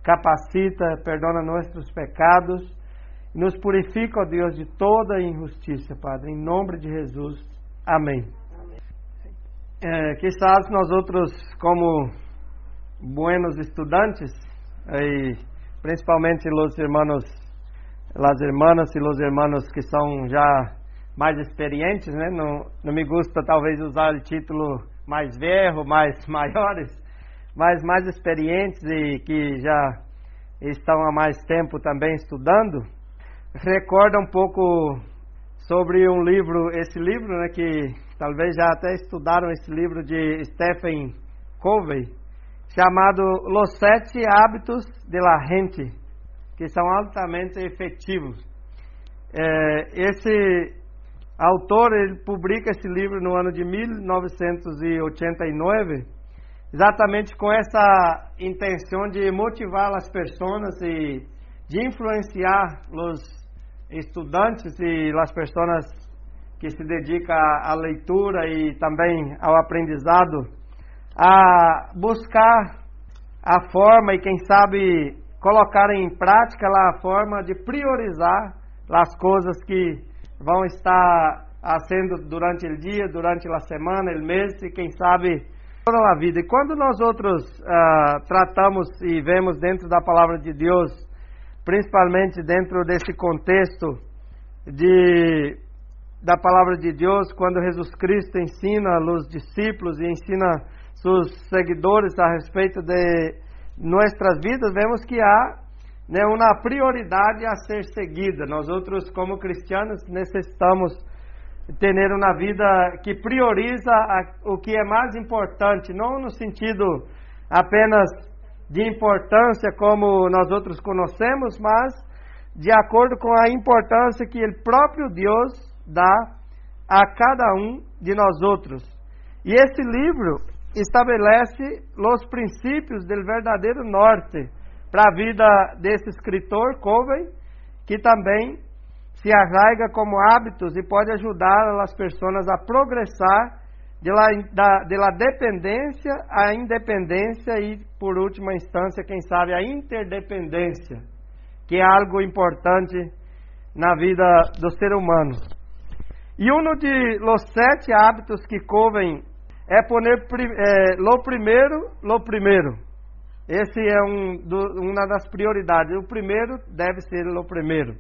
capacita, perdona nossos pecados, nos purifica, ó Deus, de toda injustiça, Padre, em nome de Jesus. Amém. Eh, quizás nós outros, como buenos estudantes, e principalmente os irmãos, as irmãs e os irmãos que são já mais experientes, né? Não, não me gusta talvez usar o título mais velho, mais *laughs* maiores, mas mais experientes e que já estão há mais tempo também estudando, recorda um pouco sobre um livro, esse livro, né, que talvez já até estudaram esse livro de Stephen Covey, chamado Los Sete Hábitos de la Gente, que são altamente efetivos. É, esse autor ele publica esse livro no ano de 1989, exatamente com essa intenção de motivar as pessoas e de influenciar os estudantes e as pessoas que se dedicam à leitura e também ao aprendizado a buscar a forma e quem sabe colocar em prática lá a forma de priorizar as coisas que vão estar sendo durante o dia, durante a semana, o mês e quem sabe toda a vida. E quando nós outros uh, tratamos e vemos dentro da palavra de Deus principalmente dentro desse contexto de da palavra de Deus, quando Jesus Cristo ensina os discípulos e ensina seus seguidores a respeito de nossas vidas, vemos que há né, uma prioridade a ser seguida. Nós outros, como cristianos, necessitamos ter uma vida que prioriza o que é mais importante, não no sentido apenas de importância como nós outros conhecemos, mas de acordo com a importância que o próprio Deus dá a cada um de nós outros. E esse livro estabelece os princípios do verdadeiro norte para a vida desse escritor, Covey, que também se arraiga como hábitos e pode ajudar as pessoas a progressar de la, da, de la dependência à independência e, por última instância, quem sabe, a interdependência, que é algo importante na vida do ser humano. E um de los sete hábitos que Coven é poner é, lo primeiro, lo primeiro. Esse é um do, uma das prioridades. O primeiro deve ser lo primeiro.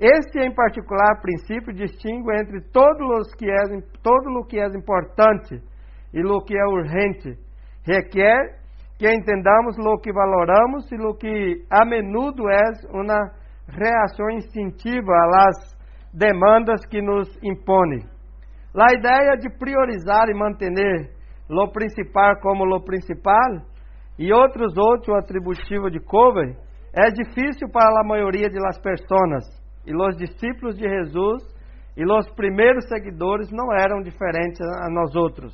Este em particular princípio distingue entre todo os que é todo o que é importante e o que é urgente. Requer que entendamos o que valoramos e o que a menudo é uma reação instintiva às demandas que nos impõem. A ideia de priorizar e manter o principal como o principal e outros outros atributivos de Covey é difícil para a maioria das pessoas e os discípulos de Jesus e os primeiros seguidores não eram diferentes a nós outros.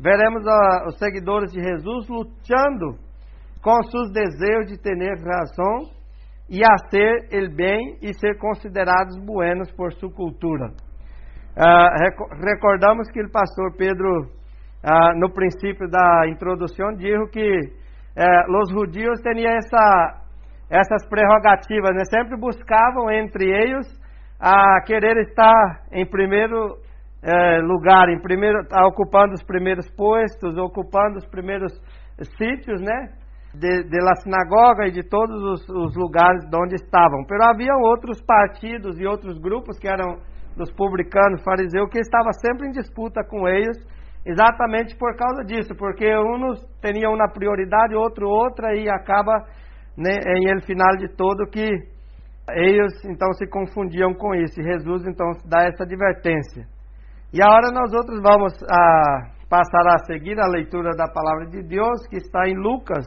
Veremos a, os seguidores de Jesus lutando com seus desejos de ter razão e a ser el bem e ser considerados buenos por sua cultura. Uh, recordamos que o pastor Pedro, uh, no princípio da introdução, disse que uh, os judeus tinham essa essas prerrogativas, né? sempre buscavam entre eles a querer estar em primeiro eh, lugar, em primeiro, ocupando os primeiros postos, ocupando os primeiros sítios, né? De, de la sinagoga e de todos os, os lugares onde estavam. Pero havia outros partidos e outros grupos que eram dos publicanos, fariseus, que estavam sempre em disputa com eles, exatamente por causa disso, porque uns tinham uma prioridade, outro outra, e acaba né, em el final de todo que eles então se confundiam com isso. E Jesus então dá essa advertência. E agora nós outros vamos a, passar a seguir a leitura da palavra de Deus que está em Lucas,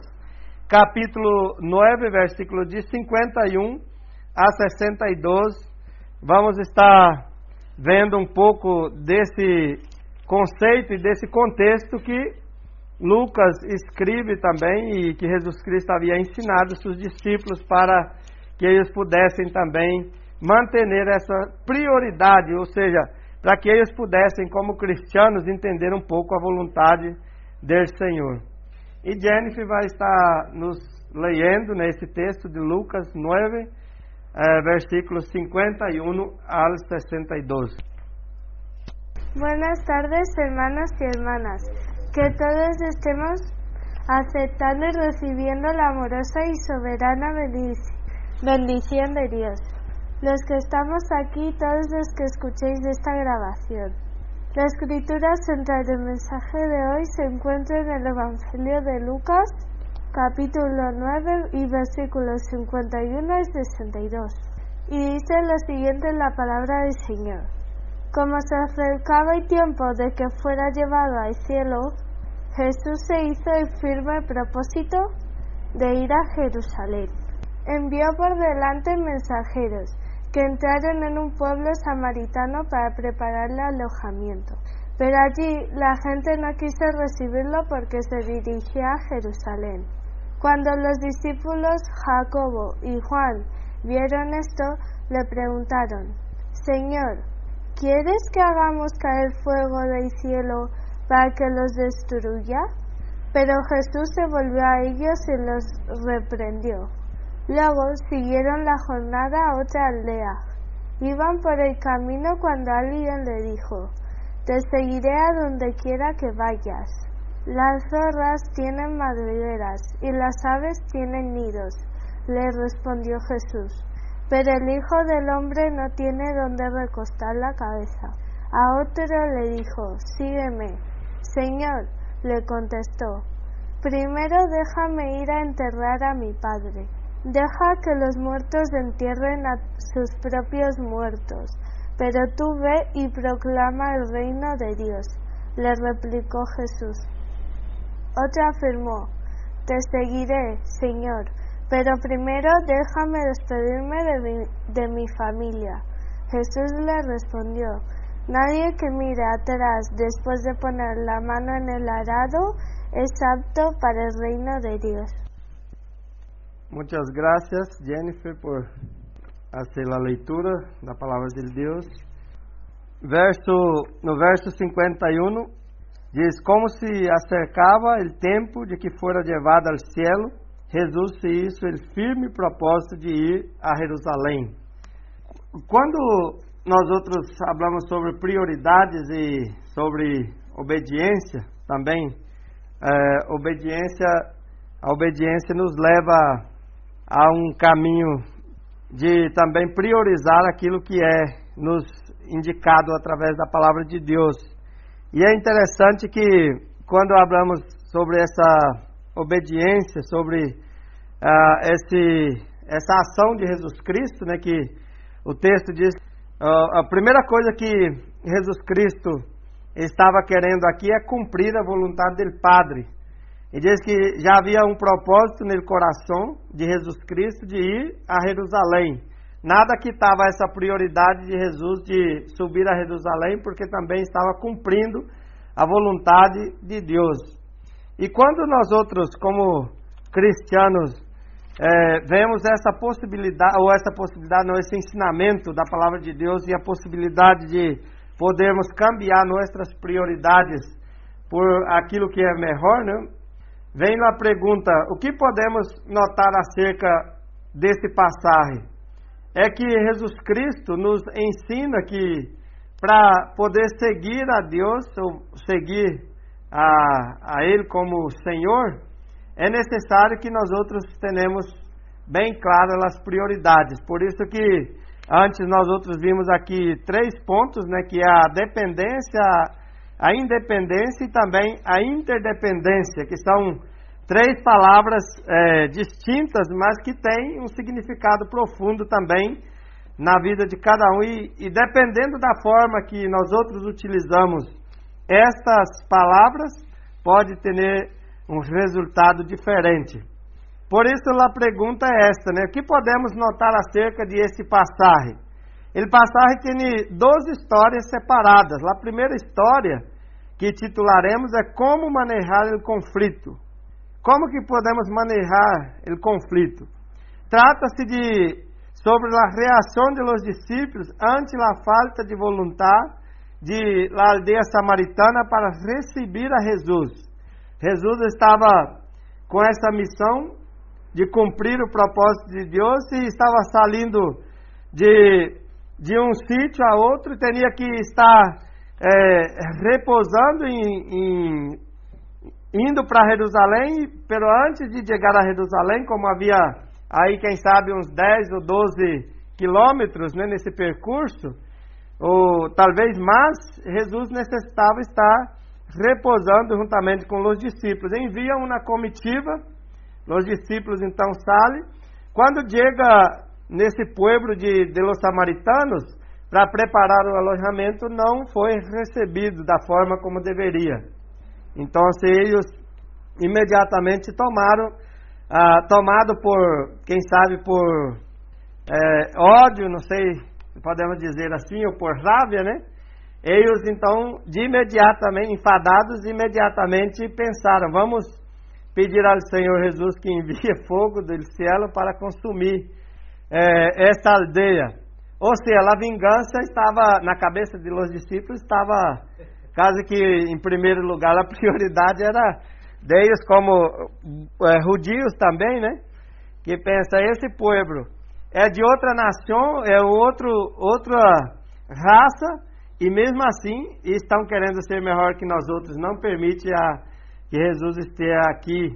capítulo 9, versículo de 51 a 62. Vamos estar vendo um pouco desse conceito e desse contexto que Lucas escreve também e que Jesus Cristo havia ensinado seus discípulos para que eles pudessem também manter essa prioridade, ou seja, para que eles pudessem, como cristianos, entender um pouco a vontade do Senhor. E Jennifer vai estar nos lendo nesse texto de Lucas 9, eh, versículos 51 ao 62. Buenas tardes, hermanos y hermanas. que todos estemos aceptando y recibiendo la amorosa y soberana bendición de Dios. Los que estamos aquí, todos los que escuchéis esta grabación. La escritura central del mensaje de hoy se encuentra en el Evangelio de Lucas, capítulo 9 y versículos 51 y 62. Y dice lo siguiente en la palabra del Señor. Como se acercaba el tiempo de que fuera llevado al cielo, Jesús se hizo el firme propósito de ir a Jerusalén. Envió por delante mensajeros que entraron en un pueblo samaritano para prepararle alojamiento. Pero allí la gente no quiso recibirlo porque se dirigía a Jerusalén. Cuando los discípulos Jacobo y Juan vieron esto, le preguntaron, Señor, ¿quieres que hagamos caer fuego del cielo para que los destruya? Pero Jesús se volvió a ellos y los reprendió. Luego siguieron la jornada a otra aldea. Iban por el camino cuando alguien le dijo, Te seguiré a donde quiera que vayas. Las zorras tienen madrigueras y las aves tienen nidos, le respondió Jesús. Pero el Hijo del Hombre no tiene donde recostar la cabeza. A otro le dijo, Sígueme. Señor, le contestó, primero déjame ir a enterrar a mi padre. Deja que los muertos entierren a sus propios muertos, pero tú ve y proclama el reino de Dios, le replicó Jesús. Otra afirmó, te seguiré, Señor, pero primero déjame despedirme de mi, de mi familia. Jesús le respondió, Nadie que mire atrás después de poner la mano en el arado es apto para el reino de Dios. Muchas gracias, Jennifer, por hacer la leitura da palavra de Deus. Verso, no verso 51, diz: Como se acercava o tempo de que fora levado ao cielo, Jesus se hizo o firme propósito de ir a Jerusalém. Quando nós outros falamos sobre prioridades e sobre obediência também, é, obediência, a obediência nos leva a um caminho de também priorizar aquilo que é nos indicado através da palavra de Deus. E é interessante que quando hablamos sobre essa obediência, sobre uh, esse, essa ação de Jesus Cristo, né, que o texto diz, a primeira coisa que Jesus Cristo estava querendo aqui é cumprir a vontade do Padre. E diz que já havia um propósito no coração de Jesus Cristo de ir a Jerusalém. Nada quitava essa prioridade de Jesus de subir a Jerusalém, porque também estava cumprindo a vontade de Deus. E quando nós outros, como cristianos, é, vemos essa possibilidade, ou essa possibilidade, não, esse ensinamento da palavra de Deus e a possibilidade de podermos cambiar nossas prioridades por aquilo que é melhor, né? Vem a pergunta: o que podemos notar acerca desse passagem? É que Jesus Cristo nos ensina que para poder seguir a Deus, ou seguir a, a Ele como Senhor, é necessário que nós outros tenhamos bem claras as prioridades. Por isso que antes nós outros vimos aqui três pontos, né, que é a dependência, a independência e também a interdependência, que são três palavras é, distintas, mas que têm um significado profundo também na vida de cada um. E, e dependendo da forma que nós outros utilizamos estas palavras, pode ter um resultado diferente. Por isso a pergunta é esta, né? O que podemos notar acerca de esse passagem? Ele passagem tem duas histórias separadas. A primeira história que titularemos é como manejar o conflito. Como que podemos manejar o conflito? Trata-se de sobre a reação de los discípulos ante a falta de vontade de la aldeia samaritana para receber a Jesus. Jesus estava com essa missão de cumprir o propósito de Deus e estava saindo de, de um sítio a outro, teria que estar é, repousando em, em indo para Jerusalém, pero antes de chegar a Jerusalém, como havia aí, quem sabe, uns 10 ou 12 quilômetros né, nesse percurso, ou talvez mais, Jesus necessitava estar repousando juntamente com os discípulos. Envia uma comitiva, os discípulos então saem. Quando chega nesse pueblo de, de los samaritanos, para preparar o alojamento, não foi recebido da forma como deveria. Então, eles imediatamente tomaram, ah, tomado por, quem sabe, por é, ódio, não sei se podemos dizer assim, ou por raiva, né? Eles então, de imediatamente, enfadados, imediatamente pensaram: vamos pedir ao Senhor Jesus que envie *laughs* fogo do céu para consumir é, essa aldeia. Ou seja, a vingança estava na cabeça de los discípulos, estava Caso que, em primeiro lugar, a prioridade era deles como é, também, né? Que pensa, esse povo é de outra nação, é outro, outra raça, e mesmo assim estão querendo ser melhor que nós outros. Não permite a, que Jesus esteja aqui.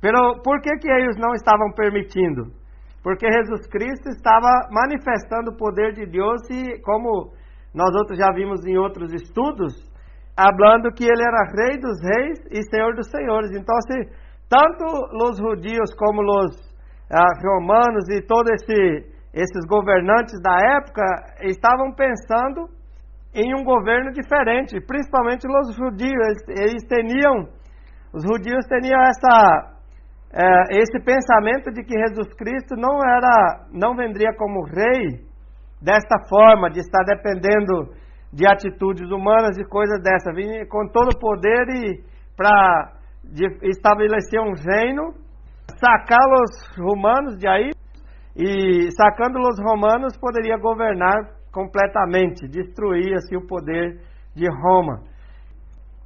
Pero por que, que eles não estavam permitindo? Porque Jesus Cristo estava manifestando o poder de Deus e, como nós outros já vimos em outros estudos, hablando que ele era rei dos reis e senhor dos senhores. Então, se tanto os judios como os ah, romanos e todos esse, esses governantes da época estavam pensando em um governo diferente, principalmente os judios. Eles, eles os judios tinham essa é, esse pensamento de que Jesus Cristo não era, não vendria como rei desta forma, de estar dependendo de atitudes humanas e coisas dessa, vinha com todo o poder e para estabelecer um reino, sacar os romanos de aí e sacando os romanos poderia governar completamente, destruir assim o poder de Roma.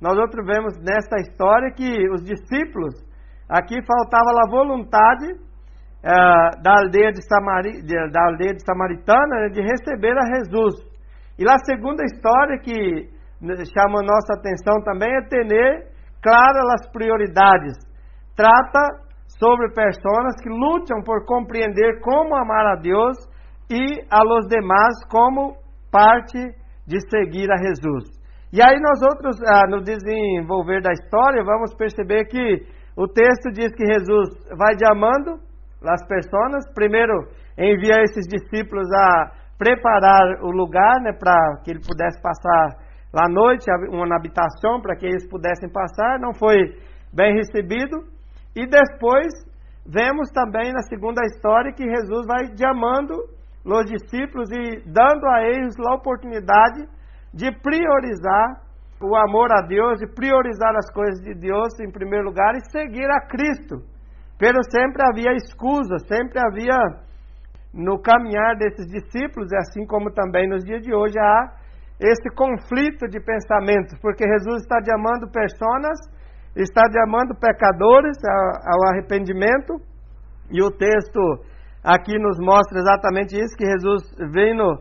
Nós outros vemos nesta história que os discípulos aqui faltava a vontade uh, da aldeia de, Samari, de, da aldeia de Samaritana né, de receber a Jesus. E a segunda história que chama nossa atenção também é ter claras as prioridades. Trata sobre pessoas que lutam por compreender como amar a Deus e a los demás como parte de seguir a Jesus. E aí nós outros, ah, no desenvolver da história, vamos perceber que o texto diz que Jesus vai amando as pessoas, primeiro envia esses discípulos a preparar o lugar, né, para que ele pudesse passar lá à noite, uma habitação para que eles pudessem passar, não foi bem recebido. E depois vemos também na segunda história que Jesus vai amando os discípulos e dando a eles a oportunidade de priorizar o amor a Deus, de priorizar as coisas de Deus em primeiro lugar e seguir a Cristo. Pero sempre havia escusa, sempre havia no caminhar desses discípulos, e assim como também nos dias de hoje há esse conflito de pensamentos, porque Jesus está chamando pessoas, está chamando pecadores ao arrependimento, e o texto aqui nos mostra exatamente isso, que Jesus veio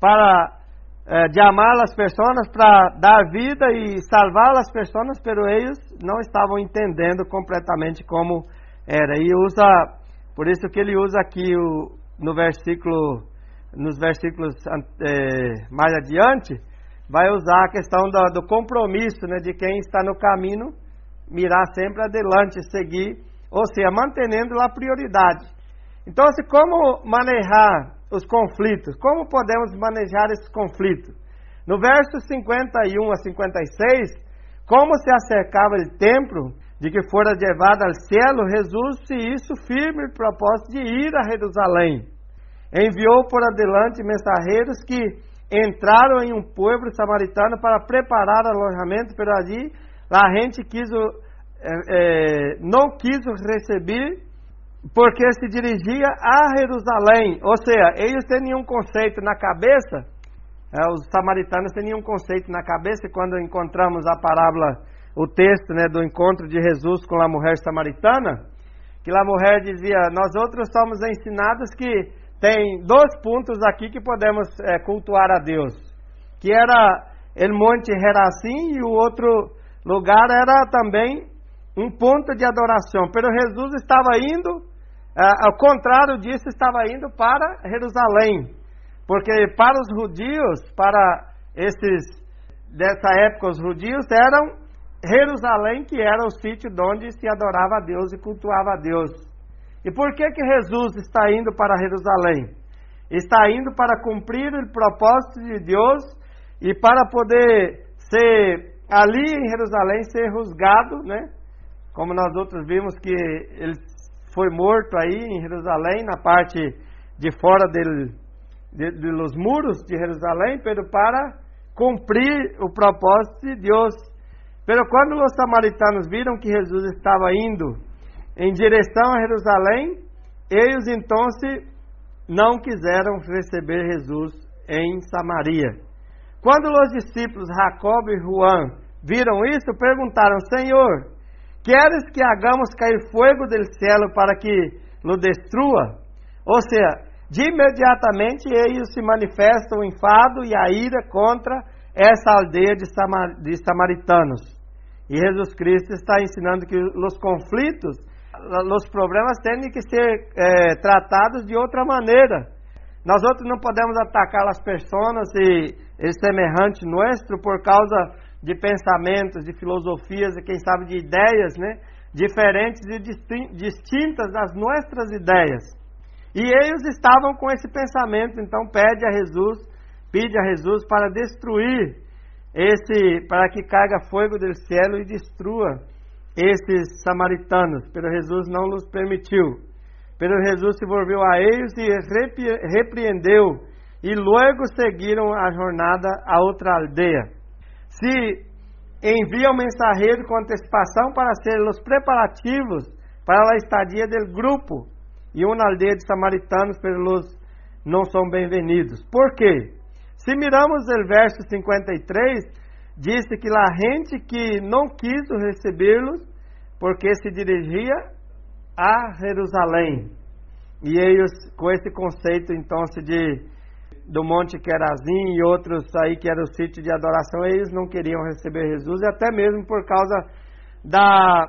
para de amar as pessoas para dar vida e salvar as pessoas, pero eles não estavam entendendo completamente como era. E usa, por isso que ele usa aqui o, no versículo, nos versículos é, mais adiante, vai usar a questão do, do compromisso, né, de quem está no caminho mirar sempre adelante, seguir, ou seja, mantendo a prioridade. Então, se como manejar os conflitos. Como podemos manejar esses conflitos? No verso 51 a 56, como se acercava o templo de que fora levado ao céu, Jesus se isso firme propósito de ir a Jerusalém. Enviou por adelante mensageiros que entraram em um povo samaritano para preparar alojamento, pero ali a gente quis, é, não quis receber porque se dirigia a Jerusalém. Ou seja, eles tinham um conceito na cabeça, é, os samaritanos tinham um conceito na cabeça, quando encontramos a parábola, o texto né, do encontro de Jesus com a mulher samaritana, que a mulher dizia: Nós outros somos ensinados que tem dois pontos aqui que podemos é, cultuar a Deus, que era o Monte Heracim e o outro lugar era também um ponto de adoração. Pero Jesus estava indo ah, ao contrário disso, estava indo para Jerusalém. Porque para os judios, para esses dessa época, os judios eram Jerusalém, que era o sítio onde se adorava a Deus e cultuava a Deus. E por que que Jesus está indo para Jerusalém? Está indo para cumprir o propósito de Deus e para poder ser ali em Jerusalém ser rusgado, né? Como nós outros vimos que ele foi morto aí em Jerusalém, na parte de fora dele, de, de los muros de Jerusalém, pero para cumprir o propósito de Deus. Pero quando os samaritanos viram que Jesus estava indo em direção a Jerusalém, eles então não quiseram receber Jesus em Samaria. Quando os discípulos Jacob e Juan viram isso, perguntaram: Senhor, Queres que hagamos cair fogo do céu para que lo destrua? Ou seja, de imediatamente eles se manifestam o enfado e a ira contra essa aldeia de, Samar de samaritanos. E Jesus Cristo está ensinando que os conflitos, os problemas têm que ser é, tratados de outra maneira. Nós outros não podemos atacar as pessoas e, e semelhante nosso por causa de pensamentos, de filosofias e quem sabe de ideias, né? Diferentes e distintas das nossas ideias. E eles estavam com esse pensamento, então pede a Jesus, pede a Jesus para destruir esse, para que caiga fogo do céu e destrua esses samaritanos, pero Jesus não nos permitiu. Pero Jesus se volveu a eles e repreendeu, e logo seguiram a jornada a outra aldeia. Se envia o mensageiro com antecipação para ser os preparativos para a estadia do grupo, e uma aldeia de samaritanos pelos não são bem-vindos. Por quê? Se miramos o verso 53, disse que a gente que não quis recebê-los, porque se dirigia a Jerusalém. E eles, com esse conceito, então, de do Monte Querazim e outros aí que era o sítio de adoração, eles não queriam receber Jesus, e até mesmo por causa da,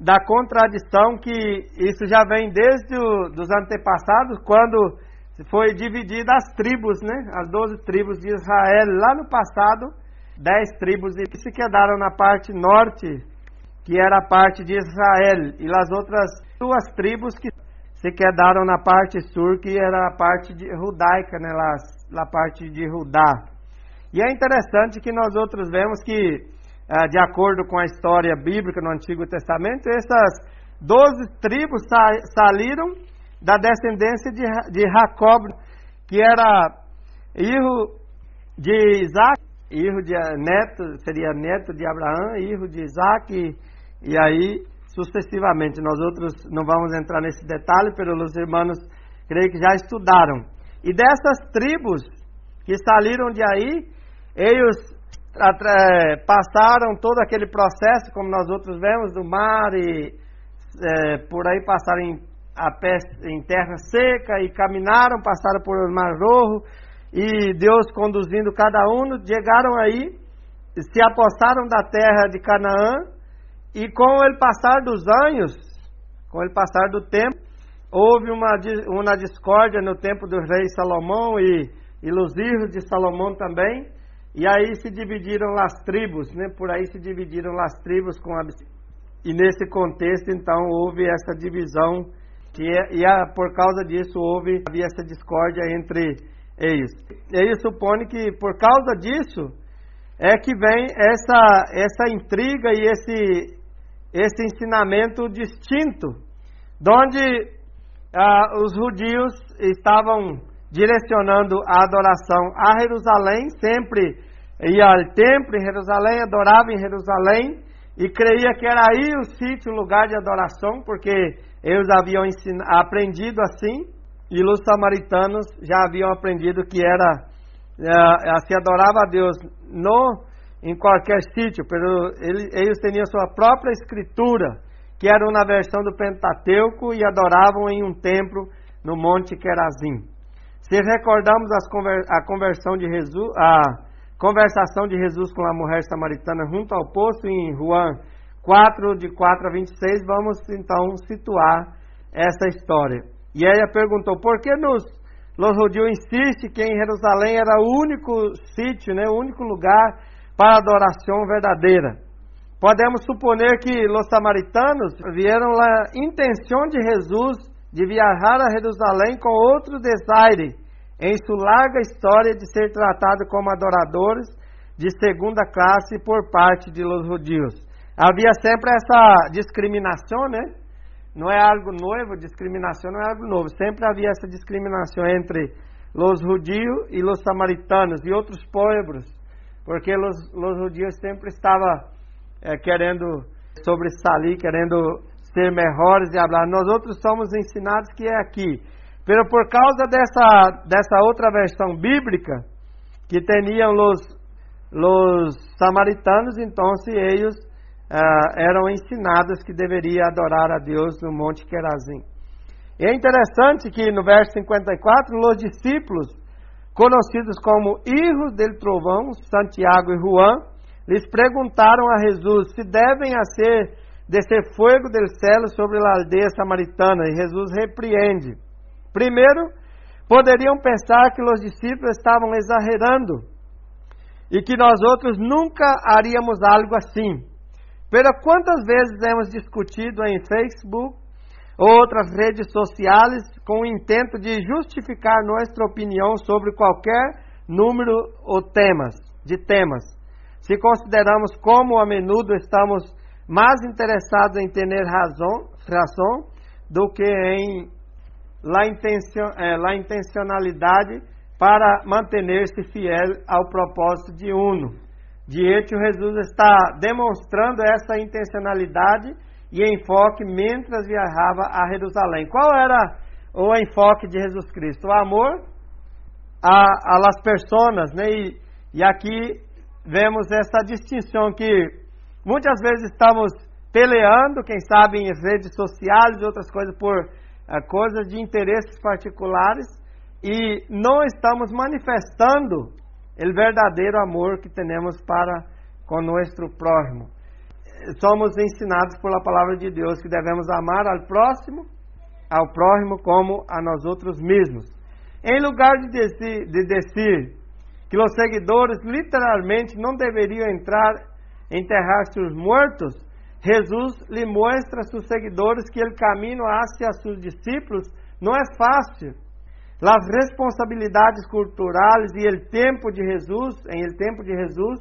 da contradição que isso já vem desde os antepassados, quando foi dividida as tribos, né? As doze tribos de Israel. Lá no passado, dez tribos se quedaram na parte norte, que era a parte de Israel, e as outras duas tribos que se quedaram na parte sul, que era a parte de, judaica, né? Lá, na parte de Judá. E é interessante que nós outros vemos que, eh, de acordo com a história bíblica no Antigo Testamento, essas doze tribos saíram da descendência de, de Jacob, que era filho de Isaac, filho de neto, seria neto de Abraão, filho de Isaac, e, e aí sucessivamente. Nós outros não vamos entrar nesse detalhe, pelos irmãos creio que já estudaram. E dessas tribos que saíram de aí, eles passaram todo aquele processo, como nós outros vemos, do mar e é, por aí passaram em a pé em terra seca e caminaram, passaram por Mar Rojo e Deus conduzindo cada um, chegaram aí, se apostaram da terra de Canaã e com o passar dos anos, com o passar do tempo, houve uma, uma discórdia no tempo do rei Salomão e, e filhos de Salomão também, e aí se dividiram as tribos, né? por aí se dividiram as tribos com a... E nesse contexto, então, houve essa divisão que é, e a, por causa disso houve havia essa discórdia entre eles. Eles supõem que por causa disso é que vem essa essa intriga e esse esse ensinamento distinto, onde ah, os judeus estavam direcionando a adoração a Jerusalém, sempre ia ao templo em Jerusalém, adorava em Jerusalém e creia que era aí o sítio, o lugar de adoração, porque eles haviam aprendido assim, e os samaritanos já haviam aprendido que era uh, se adorava a Deus no em qualquer sítio, eles, tinham sua própria escritura, que era uma versão do Pentateuco e adoravam em um templo no Monte Querazim. Se recordamos conver, a conversão de Jesus, a conversação de Jesus com a mulher samaritana junto ao poço em Juan 4, de 4 a 26, vamos então situar essa história. E ela perguntou: por que nos Los insiste que em Jerusalém era o único sítio, né, o único lugar para adoração verdadeira? Podemos suponer que os samaritanos vieram lá intenção de Jesus de viajar a Jerusalém com outro desaire em sua larga história de ser tratado como adoradores de segunda classe por parte de los judíos. Havia sempre essa discriminação, né? Não é algo novo, discriminação não é algo novo. Sempre havia essa discriminação entre os judíos e os samaritanos e outros povos, porque os, os sempre estavam é, querendo sobressalir, querendo ser melhores e falar. Nós outros somos ensinados que é aqui. Pero por causa dessa, dessa outra versão bíblica, que tinham os, os samaritanos, então eles uh, eram ensinados que deveria adorar a Deus no Monte Querazim. E é interessante que no verso 54, os discípulos, conhecidos como Hijos del Trovão, Santiago e Juan, lhes perguntaram a Jesus se devem ser descer fogo del céu sobre a aldeia samaritana, e Jesus repreende. Primeiro, poderiam pensar que os discípulos estavam exagerando e que nós outros nunca haríamos algo assim. Pero quantas vezes hemos discutido em Facebook outras redes sociais com o intento de justificar nossa opinião sobre qualquer número ou temas, de temas. Se consideramos como a menudo estamos mais interessados em ter razão, razão do que em la, intencion, eh, la intencionalidade para manter-se fiel ao propósito de uno. De hecho, Jesus está demonstrando essa intencionalidade e enfoque mientras viajava a Jerusalém. Qual era o enfoque de Jesus Cristo? O amor a, a las personas, né? E, e aqui vemos essa distinção que muitas vezes estamos peleando, quem sabe em redes sociais e outras coisas por uh, coisas de interesses particulares e não estamos manifestando o verdadeiro amor que temos para com nosso próximo. Somos ensinados pela palavra de Deus que devemos amar ao próximo, ao próximo como a nós outros mesmos. Em lugar de dizer, de dizer que os seguidores literalmente não deveriam entrar, enterrar seus mortos, Jesus lhe mostra a seus seguidores que o caminho hacia seus discípulos não é fácil. As responsabilidades culturais e o tempo de Jesus, em el tempo de Jesus,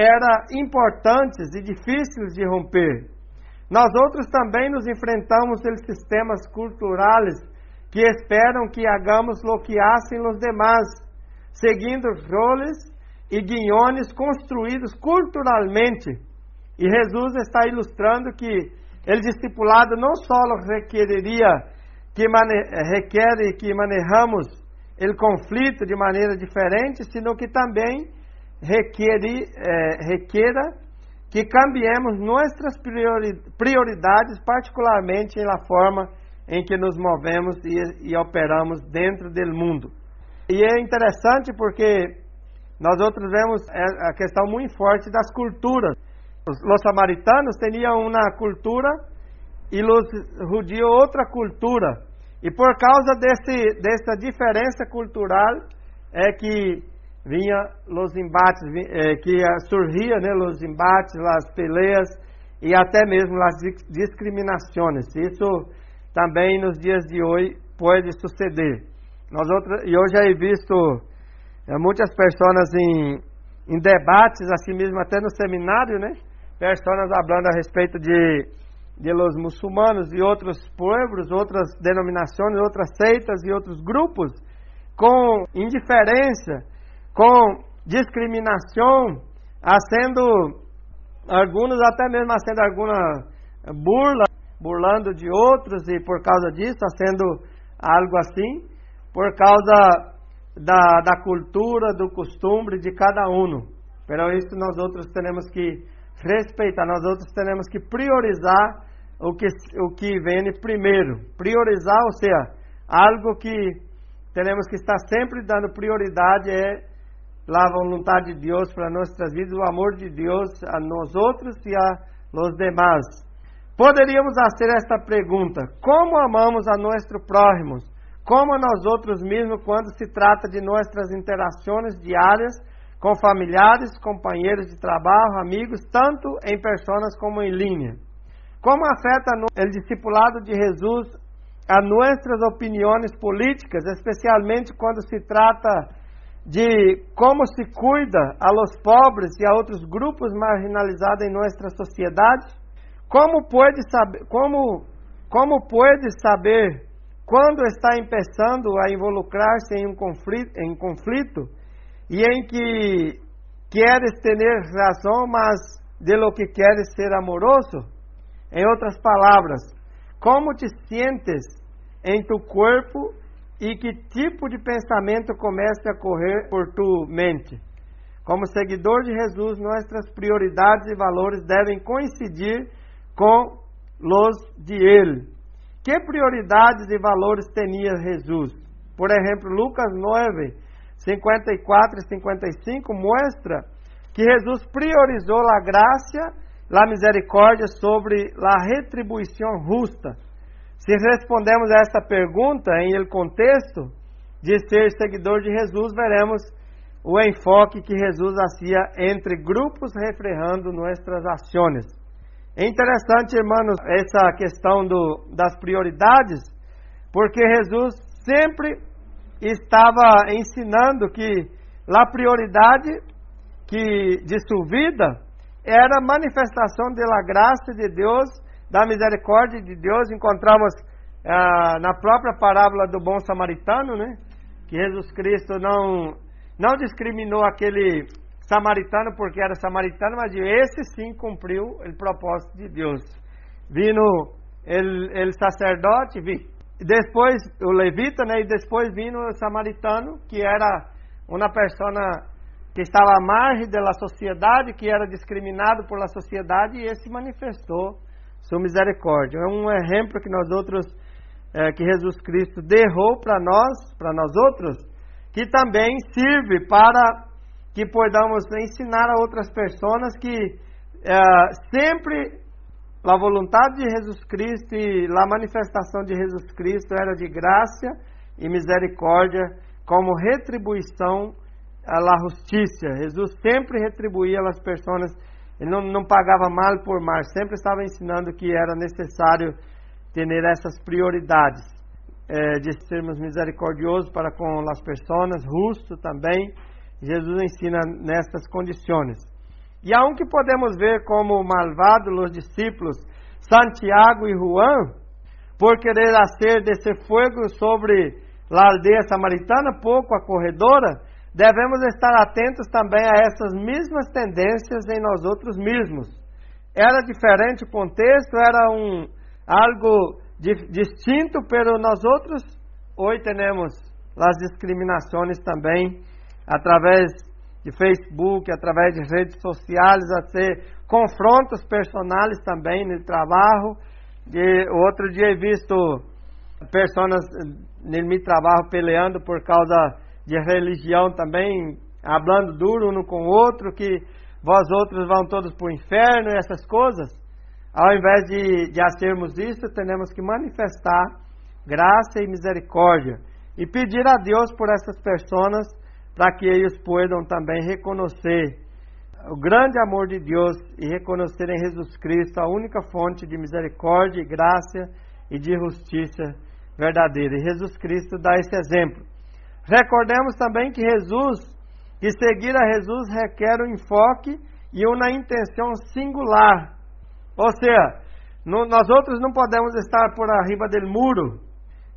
eram importantes e difíceis de romper. Nós outros também nos enfrentamos em sistemas culturais que esperam que hagamos o que os demais, seguindo roles e guiones construídos culturalmente e Jesus está ilustrando que o discipulado não só requeriria que mane requer que manejamos o conflito de maneira diferente, sino que também requer, eh, requera que cambiemos nossas prioridades, particularmente na forma em que nos movemos e, e operamos dentro do mundo. E é interessante porque nós outros vemos a questão muito forte das culturas os samaritanos tinham uma cultura e os judíos outra cultura. E por causa desse, dessa diferença cultural é que vinha os embates, é, que surgia né, os embates, as peleas e até mesmo as discriminações. Isso também nos dias de hoje pode suceder. Nós outros, eu já he visto é, muitas pessoas em, em debates, assim mesmo até no seminário, né? pessoas falando a respeito de, de los muçulmanos e outros pueblos, outras denominações, outras seitas e outros grupos, com indiferença, com discriminação, sendo alguns até mesmo sendo alguma burla, burlando de outros e por causa disso, sendo algo assim, por causa da, da cultura, do costume de cada um. Pero isso nós outros temos que respeitar. Nós outros temos que priorizar o que, o que vem primeiro. Priorizar, ou seja, algo que temos que estar sempre dando prioridade é a vontade de Deus para nossas vidas, o amor de Deus a nós outros e a los demás. Poderíamos fazer esta pergunta: como amamos a nosso próximo? Como a nós outros mesmos quando se trata de nossas interações diárias com familiares, companheiros de trabalho, amigos, tanto em pessoas como em linha. Como afeta o discipulado de Jesus a nossas opiniões políticas, especialmente quando se trata de como se cuida a los pobres e a outros grupos marginalizados em nossa sociedade? Como pode saber, como, como pode saber quando está começando a involucrar-se em um conflito, em conflito e em que queres ter razão, mas de lo que queres ser amoroso? Em outras palavras, como te sientes em tu corpo e que tipo de pensamento começa a correr por tu mente? Como seguidor de Jesus, nossas prioridades e valores devem coincidir com os de Ele. Que prioridades e valores tinha Jesus? Por exemplo, Lucas 9, 54 e 55 mostra que Jesus priorizou a graça, a misericórdia sobre a retribuição justa. Se respondemos a esta pergunta em contexto de ser seguidor de Jesus, veremos o enfoque que Jesus hacía entre grupos reflejando nossas ações. É interessante, irmãos, essa questão do, das prioridades, porque Jesus sempre estava ensinando que a prioridade que de sua vida era manifestação da graça de Deus, da misericórdia de Deus. Encontramos ah, na própria parábola do bom samaritano, né? Que Jesus Cristo não, não discriminou aquele samaritano porque era samaritano, mas esse sim cumpriu o propósito de Deus. Vindo o sacerdote, vi, depois o levita, né? E depois vindo o samaritano, que era uma pessoa que estava à margem da sociedade, que era discriminado por la sociedade, e esse manifestou sua misericórdia. É um exemplo que nós outros, é, que Jesus Cristo derrou para nós, para nós outros, que também serve para que podamos ensinar a outras pessoas que é, sempre a vontade de Jesus Cristo e a manifestação de Jesus Cristo era de graça e misericórdia como retribuição à justiça. Jesus sempre retribuía as pessoas, ele não, não pagava mal por mal, sempre estava ensinando que era necessário ter essas prioridades é, de sermos misericordiosos para com as pessoas, justo também. Jesus ensina nestas condições. E a um que podemos ver como malvado os discípulos Santiago e Juan, por querer hacer desse fogo sobre a aldeia samaritana pouco acorredora, devemos estar atentos também a essas mesmas tendências em nós outros mesmos. Era diferente o contexto, era um algo distinto, pero nós outros hoje temos as discriminações também através de Facebook, através de redes sociais, a ser confrontos personais também no trabalho. E outro dia visto pessoas no meu trabalho peleando por causa de religião também, falando duro um com o outro, que vós outros vão todos para o inferno e essas coisas. Ao invés de, de hacermos isso, temos que manifestar graça e misericórdia e pedir a Deus por essas pessoas para que eles possam também reconhecer o grande amor de Deus e reconhecer em Jesus Cristo a única fonte de misericórdia, graça e de justiça verdadeira. E Jesus Cristo dá esse exemplo. Recordemos também que Jesus, que seguir a Jesus requer um enfoque e uma intenção singular. Ou seja, no, nós outros não podemos estar por arriba do muro,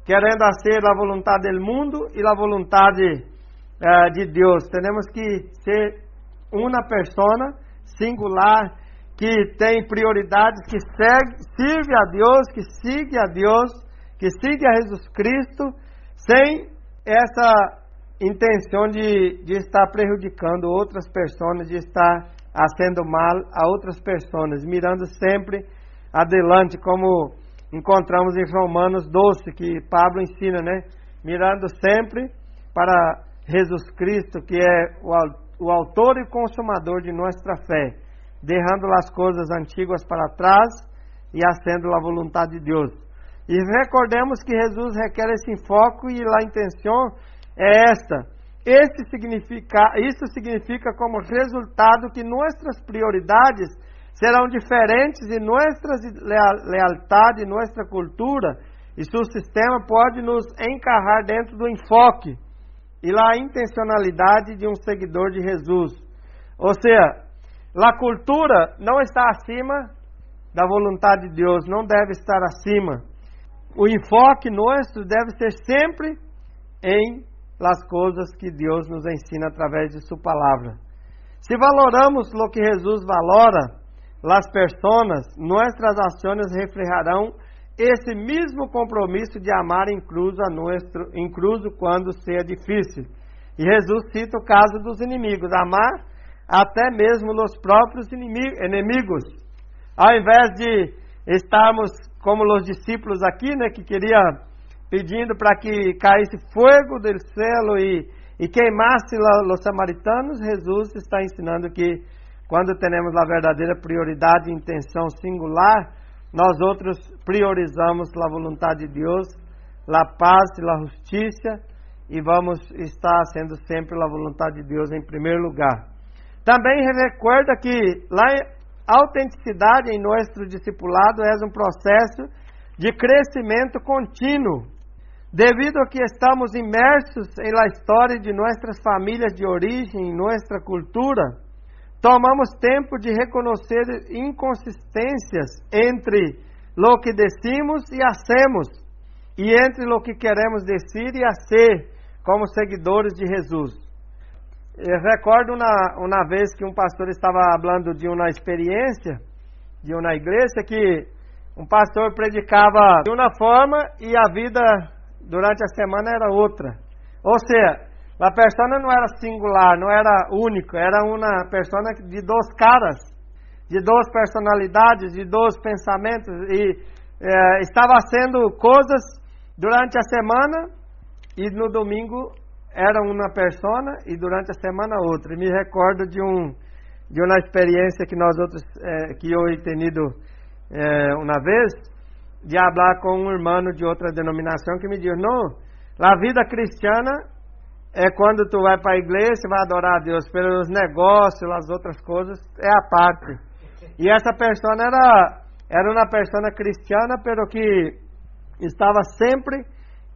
querendo fazer a vontade do mundo e a vontade uh, de Deus. Temos que ser uma persona singular que tem prioridades, que segue, serve a Deus, que siga a Deus, que siga a Jesus Cristo, sem essa intenção de, de estar prejudicando outras pessoas, de estar fazendo mal a outras pessoas, mirando sempre adelante, como encontramos em Romanos 12, que Pablo ensina, né? Mirando sempre para Jesus Cristo, que é o, o autor e consumador de nossa fé, derrando as coisas antigas para trás e acendo a vontade de Deus. E recordemos que Jesus requer esse enfoque e a intenção é esta. Significa, isso significa como resultado que nossas prioridades serão diferentes e nossa lealdade, nossa cultura e seu sistema pode nos encarrar dentro do enfoque e a intencionalidade de um seguidor de Jesus. Ou seja, a cultura não está acima da vontade de Deus, não deve estar acima. O enfoque nosso deve ser sempre em las coisas que Deus nos ensina através de sua palavra. Se valoramos o que Jesus valora, las personas, nossas ações reflejarão esse mesmo compromisso de amar incluso, a nuestro, incluso quando seja difícil. E Jesus cita o caso dos inimigos, amar até mesmo os próprios inimigos. Ao invés de estarmos como os discípulos aqui, né, que queria pedindo para que caísse fogo do céu e, e queimasse os samaritanos, Jesus está ensinando que quando temos a verdadeira prioridade e intenção singular, nós outros priorizamos a vontade de Deus, a paz e a justiça e vamos estar sendo sempre a vontade de Deus em primeiro lugar. Também recuerda que a autenticidade em nosso discipulado é um processo de crescimento contínuo, devido a que estamos imersos em la história de nossas famílias de origem, em nossa cultura tomamos tempo de reconhecer inconsistências entre lo que decimos e hacemos e entre lo que queremos decir e hacer como seguidores de Jesus. Eu recordo uma, uma vez que um pastor estava falando de uma experiência de uma igreja que um pastor predicava de uma forma e a vida durante a semana era outra. Ou seja, a pessoa não era singular, não era único, era uma pessoa de dois caras, de duas personalidades, de dois pensamentos e é, estava sendo coisas durante a semana e no domingo era uma persona e durante a semana outra. E me recordo de um de uma experiência que nós outros é, que eu he tenido é, uma vez de falar com um irmão de outra denominação que me diz não, a vida cristiana é quando tu vai para a igreja vai adorar a Deus pelos negócios, as outras coisas é a parte. E essa pessoa era era uma pessoa cristiana, pero que estava sempre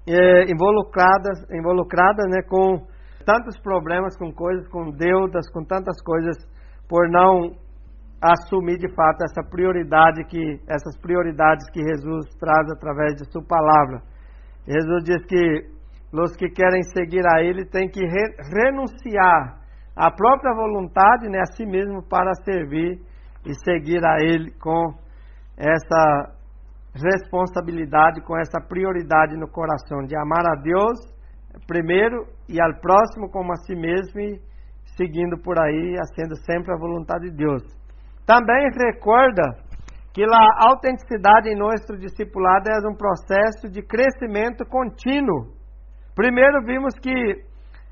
é, involucrada, involucrada né, com tantos problemas, com coisas, com deudas, com tantas coisas, por não assumir de fato essa prioridade que essas prioridades que Jesus traz através de sua palavra. Jesus diz que os que querem seguir a Ele têm que re renunciar à própria vontade, né, a si mesmo, para servir e seguir a Ele com essa responsabilidade, com essa prioridade no coração de amar a Deus primeiro e ao próximo como a si mesmo e seguindo por aí, sendo sempre a vontade de Deus. Também recorda que a autenticidade em nosso discipulado é um processo de crescimento contínuo. Primeiro vimos que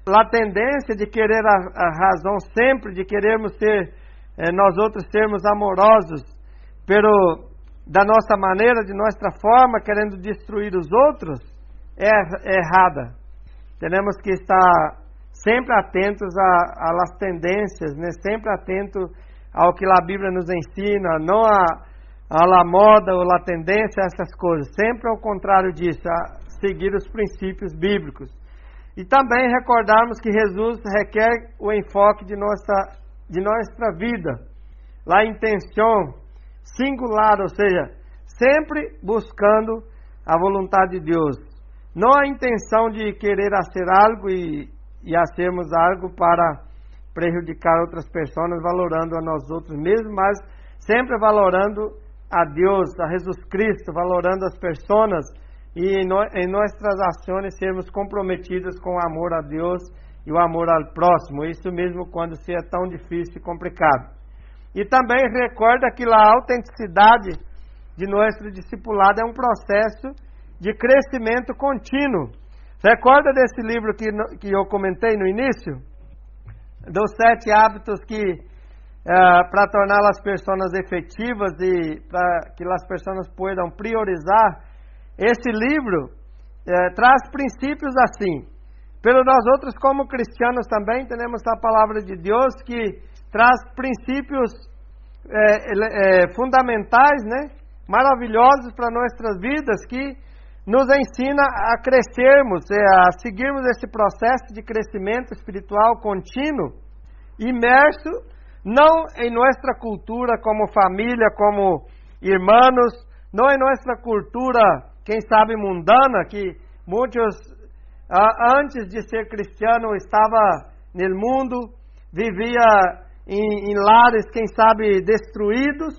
a tendência de querer a, a razão sempre, de querermos ser, eh, nós outros sermos amorosos, pero da nossa maneira, de nossa forma, querendo destruir os outros, é, é errada. Temos que estar sempre atentos às tendências, né? sempre atentos ao que a Bíblia nos ensina, não a, a la moda ou a tendência essas coisas, sempre ao contrário disso, a seguir os princípios bíblicos. E também recordarmos que Jesus requer o enfoque de nossa, de nossa vida, a intenção singular, ou seja, sempre buscando a vontade de Deus. Não a intenção de querer fazer algo e, e hacermos algo para prejudicar outras pessoas, valorando a nós outros mesmos, mas sempre valorando a Deus, a Jesus Cristo, valorando as pessoas e em, no, em nossas ações sermos comprometidos com o amor a Deus e o amor ao próximo. Isso mesmo quando se é tão difícil e complicado. E também recorda que a autenticidade de nosso discipulado é um processo de crescimento contínuo. Recorda desse livro que, que eu comentei no início? Dos sete hábitos que, uh, para tornar as pessoas efetivas e para que as pessoas possam priorizar, esse livro uh, traz princípios assim. Pelo nós outros, como cristianos também, temos a palavra de Deus que traz princípios é, é, fundamentais, né? maravilhosos para nossas vidas que nos ensina a crescermos, é, a seguirmos esse processo de crescimento espiritual contínuo, imerso não em nossa cultura como família, como irmãos, não em nossa cultura, quem sabe mundana, que muitos antes de ser cristiano estava no mundo, vivia em, em lares, quem sabe, destruídos,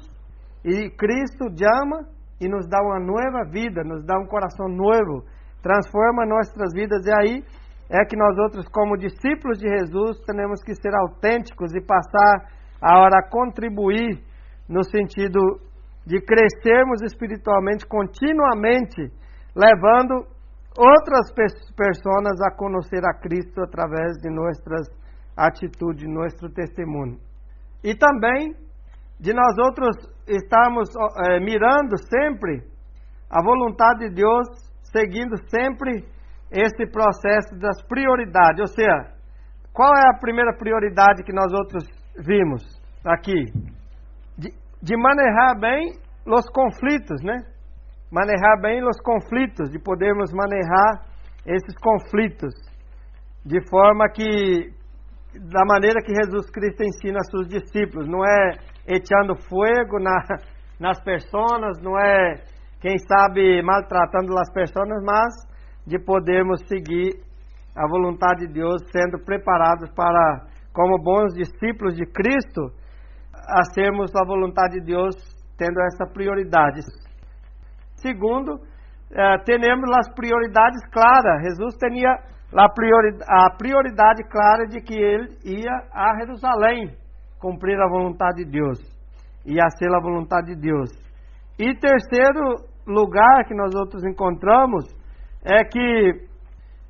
e Cristo chama e nos dá uma nova vida, nos dá um coração novo, transforma nossas vidas, e aí é que nós outros, como discípulos de Jesus, temos que ser autênticos e passar a hora a contribuir no sentido de crescermos espiritualmente continuamente, levando outras pessoas a conhecer a Cristo através de nossas atitude, nosso testemunho. E também de nós outros estarmos é, mirando sempre a vontade de Deus, seguindo sempre esse processo das prioridades. Ou seja, qual é a primeira prioridade que nós outros vimos aqui? De, de manejar bem os conflitos, né? Manejar bem os conflitos, de podermos manejar esses conflitos de forma que da maneira que Jesus Cristo ensina a seus discípulos, não é echando fogo na, nas pessoas, não é, quem sabe, maltratando as pessoas, mas de podermos seguir a vontade de Deus, sendo preparados para, como bons discípulos de Cristo, a sermos a vontade de Deus, tendo essa prioridade. Segundo, eh, temos as prioridades claras. Jesus tinha a prioridade, a prioridade clara de que ele ia a Jerusalém cumprir a vontade de Deus e a ser a vontade de Deus. E terceiro lugar que nós outros encontramos é que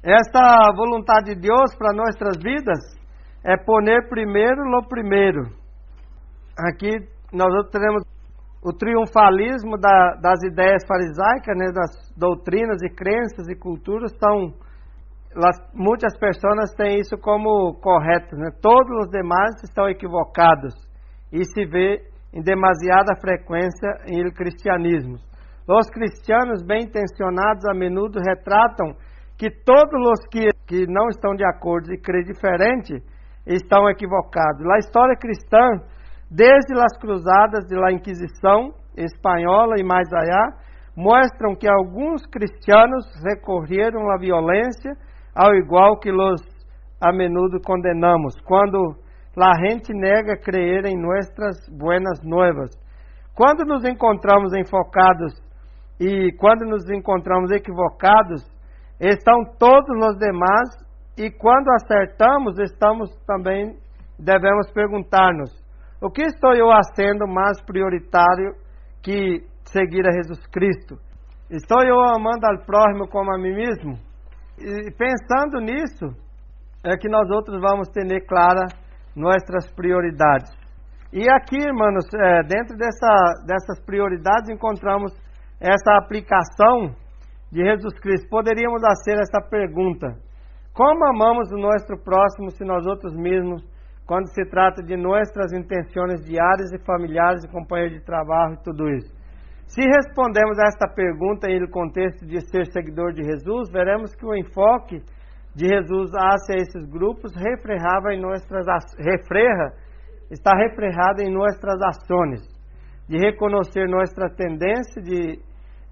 esta vontade de Deus para nossas vidas é poner primeiro no primeiro. Aqui nós teremos o triunfalismo da, das ideias farisaicas, né, das doutrinas e crenças e culturas são las, muitas pessoas têm isso como correto, né? Todos os demais estão equivocados e se vê em demasiada frequência em cristianismo. Os cristianos bem intencionados a menudo retratam que todos os que, que não estão de acordo e creem diferente estão equivocados. A história cristã, desde as cruzadas de la Inquisição espanhola e mais allá, mostram que alguns cristianos recorreram à violência, ao igual que los a menudo condenamos, quando a gente nega crer em nossas buenas novas. Quando nos encontramos enfocados e quando nos encontramos equivocados, estão todos os demais e quando acertamos, estamos também devemos perguntar-nos: o que estou eu fazendo mais prioritário que seguir a Jesus Cristo? Estou eu amando ao próximo como a mim mesmo? E pensando nisso, é que nós outros vamos ter clara nossas prioridades. E aqui, irmãos, é, dentro dessa, dessas prioridades encontramos essa aplicação de Jesus Cristo, poderíamos fazer essa pergunta: Como amamos o nosso próximo se nós outros mesmos, quando se trata de nossas intenções diárias e familiares e companheiros de trabalho e tudo isso? Se respondemos a esta pergunta em contexto de ser seguidor de Jesus, veremos que o enfoque de Jesus hacia esses grupos reflejava em nossas refreja, está reflejado em nossas ações, de reconhecer nossa tendência de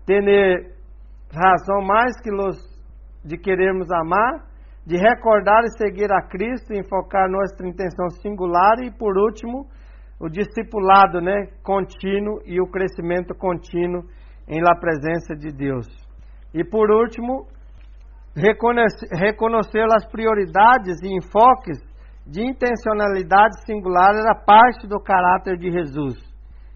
ter razão mais que los de querermos amar, de recordar e seguir a Cristo, enfocar nossa intenção singular e, por último, o discipulado né, contínuo e o crescimento contínuo em la presença de Deus. E, por último, reconhecer, reconhecer as prioridades e enfoques de intencionalidade singular era parte do caráter de Jesus,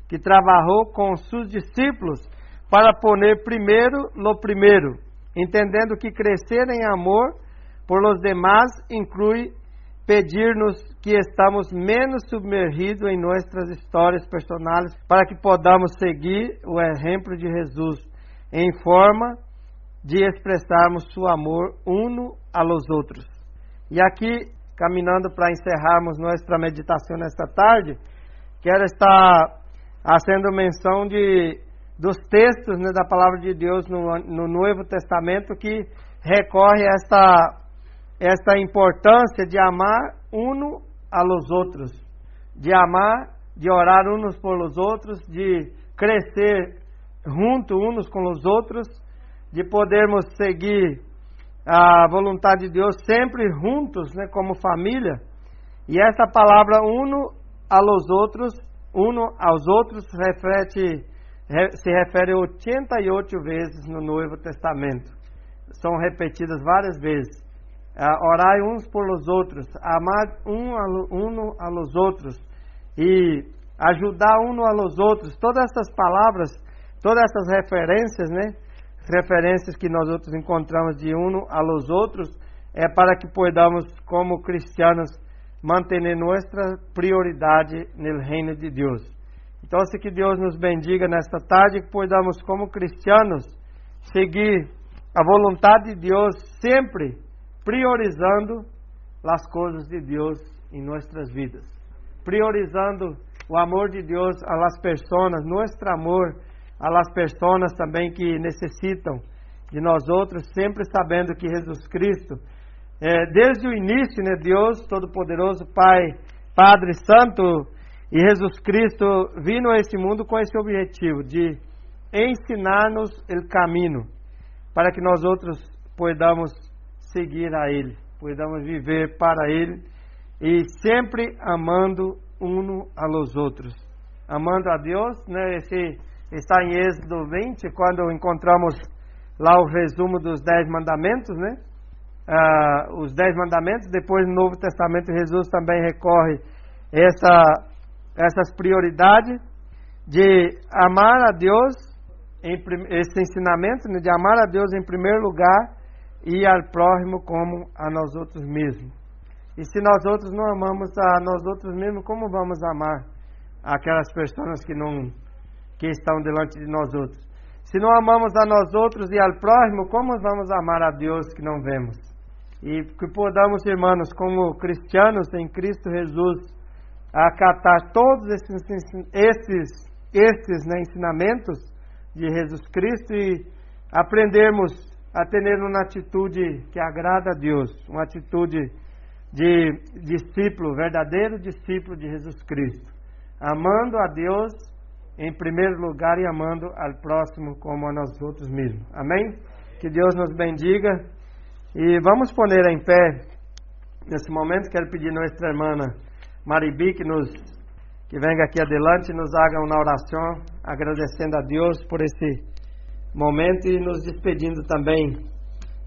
que trabalhou com seus discípulos para poner primeiro no primeiro, entendendo que crescer em amor por los demás inclui pedir-nos que estamos menos submergidos em nossas histórias personais para que podamos seguir o exemplo de Jesus em forma de expressarmos seu amor uno a los outros. E aqui, caminhando para encerrarmos nossa meditação nesta tarde, quero estar fazendo menção de dos textos né, da palavra de Deus no, no Novo Testamento que recorre a esta, esta importância de amar uno a los outros, de amar, de orar uns por los outros, de crescer junto uns com os outros, de podermos seguir a vontade de Deus sempre juntos, né, como família. E essa palavra uno a los outros, uno aos outros, reflete se refere 88 vezes no Novo Testamento. São repetidas várias vezes. Uh, orai uns por los outros, amar um a, a los outros e ajudar um a los outros. Todas essas palavras, todas essas referências, né? Referências que nós outros encontramos de uno a los outros, é para que podamos, como cristianos, manter nossa prioridade no reino de Deus. Então, se que Deus nos bendiga nesta tarde, que podamos, como cristianos, seguir a vontade de Deus sempre priorizando as coisas de Deus em nossas vidas, priorizando o amor de Deus a las pessoas, nosso amor a las pessoas também que necessitam de nós outros, sempre sabendo que Jesus Cristo É, desde o início, né, Deus Todo-Poderoso, Pai, Padre Santo e Jesus Cristo vindo a esse mundo com esse objetivo de ensinar-nos o caminho para que nós outros podamos seguir a Ele, podamos viver para Ele e sempre amando um a los outros, amando a Deus, né? Esse está em Êxodo 20, quando encontramos lá o resumo dos dez mandamentos, né? Ah, os dez mandamentos. Depois no Novo Testamento Jesus também recorre essa essas prioridades de amar a Deus esse ensinamento né, de amar a Deus em primeiro lugar e ao próximo como a nós outros mesmos. E se nós outros não amamos a nós outros mesmos, como vamos amar aquelas pessoas que não que estão delante de nós outros? Se não amamos a nós outros e ao próximo, como vamos amar a Deus que não vemos? E que podamos, irmãos, como cristianos em Cristo Jesus, acatar todos esses, esses, esses né, ensinamentos de Jesus Cristo e aprendermos a ter uma atitude que agrada a Deus, uma atitude de discípulo, verdadeiro discípulo de Jesus Cristo, amando a Deus em primeiro lugar e amando ao próximo como a nós outros mesmos. Amém? Que Deus nos bendiga e vamos poner em pé nesse momento. Quero pedir nossa irmã Maribi que nos que venga aqui adelante e nos haga uma oração agradecendo a Deus por esse momento e nos despedindo também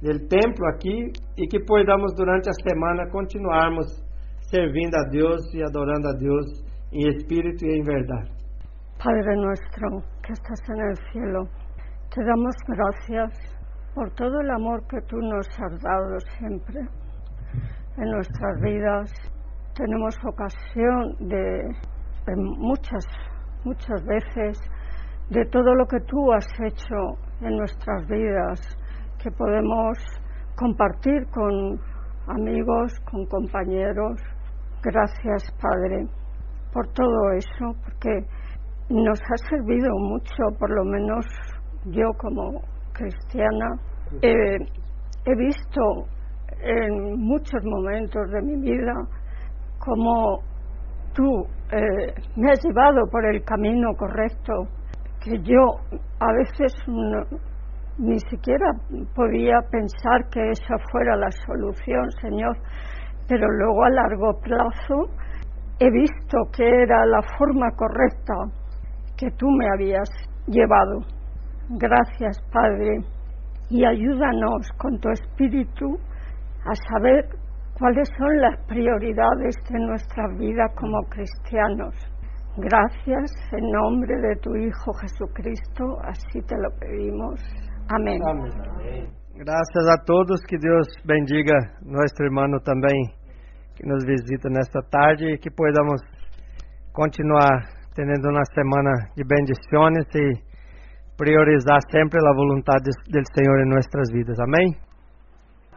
do templo aqui e que podamos durante a semana continuarmos servindo a Deus e adorando a Deus em espírito e em verdade. Padre nuestro que estás en el cielo, te damos gracias por todo el amor que tú nos has dado siempre en nuestras vidas. Tenemos ocasión de, de muchas, muchas veces de todo lo que tú has hecho en nuestras vidas, que podemos compartir con amigos, con compañeros. Gracias, Padre, por todo eso, porque nos ha servido mucho, por lo menos yo como cristiana. he visto en muchos momentos de mi vida cómo tú eh, me has llevado por el camino correcto, que yo a veces ni siquiera podía pensar que esa fuera la solución, Señor, pero luego a largo plazo he visto que era la forma correcta que tú me habías llevado. Gracias, Padre, y ayúdanos con tu espíritu a saber cuáles son las prioridades de nuestra vida como cristianos. Gracias en nombre de tu Hijo Jesucristo, así te lo pedimos. Amén. Amém. Graças a todos, que Deus bendiga nosso irmão também que nos visita nesta tarde e que podamos continuar tendo uma semana de bendições e priorizar sempre a vontade do Senhor em nossas vidas. Amém?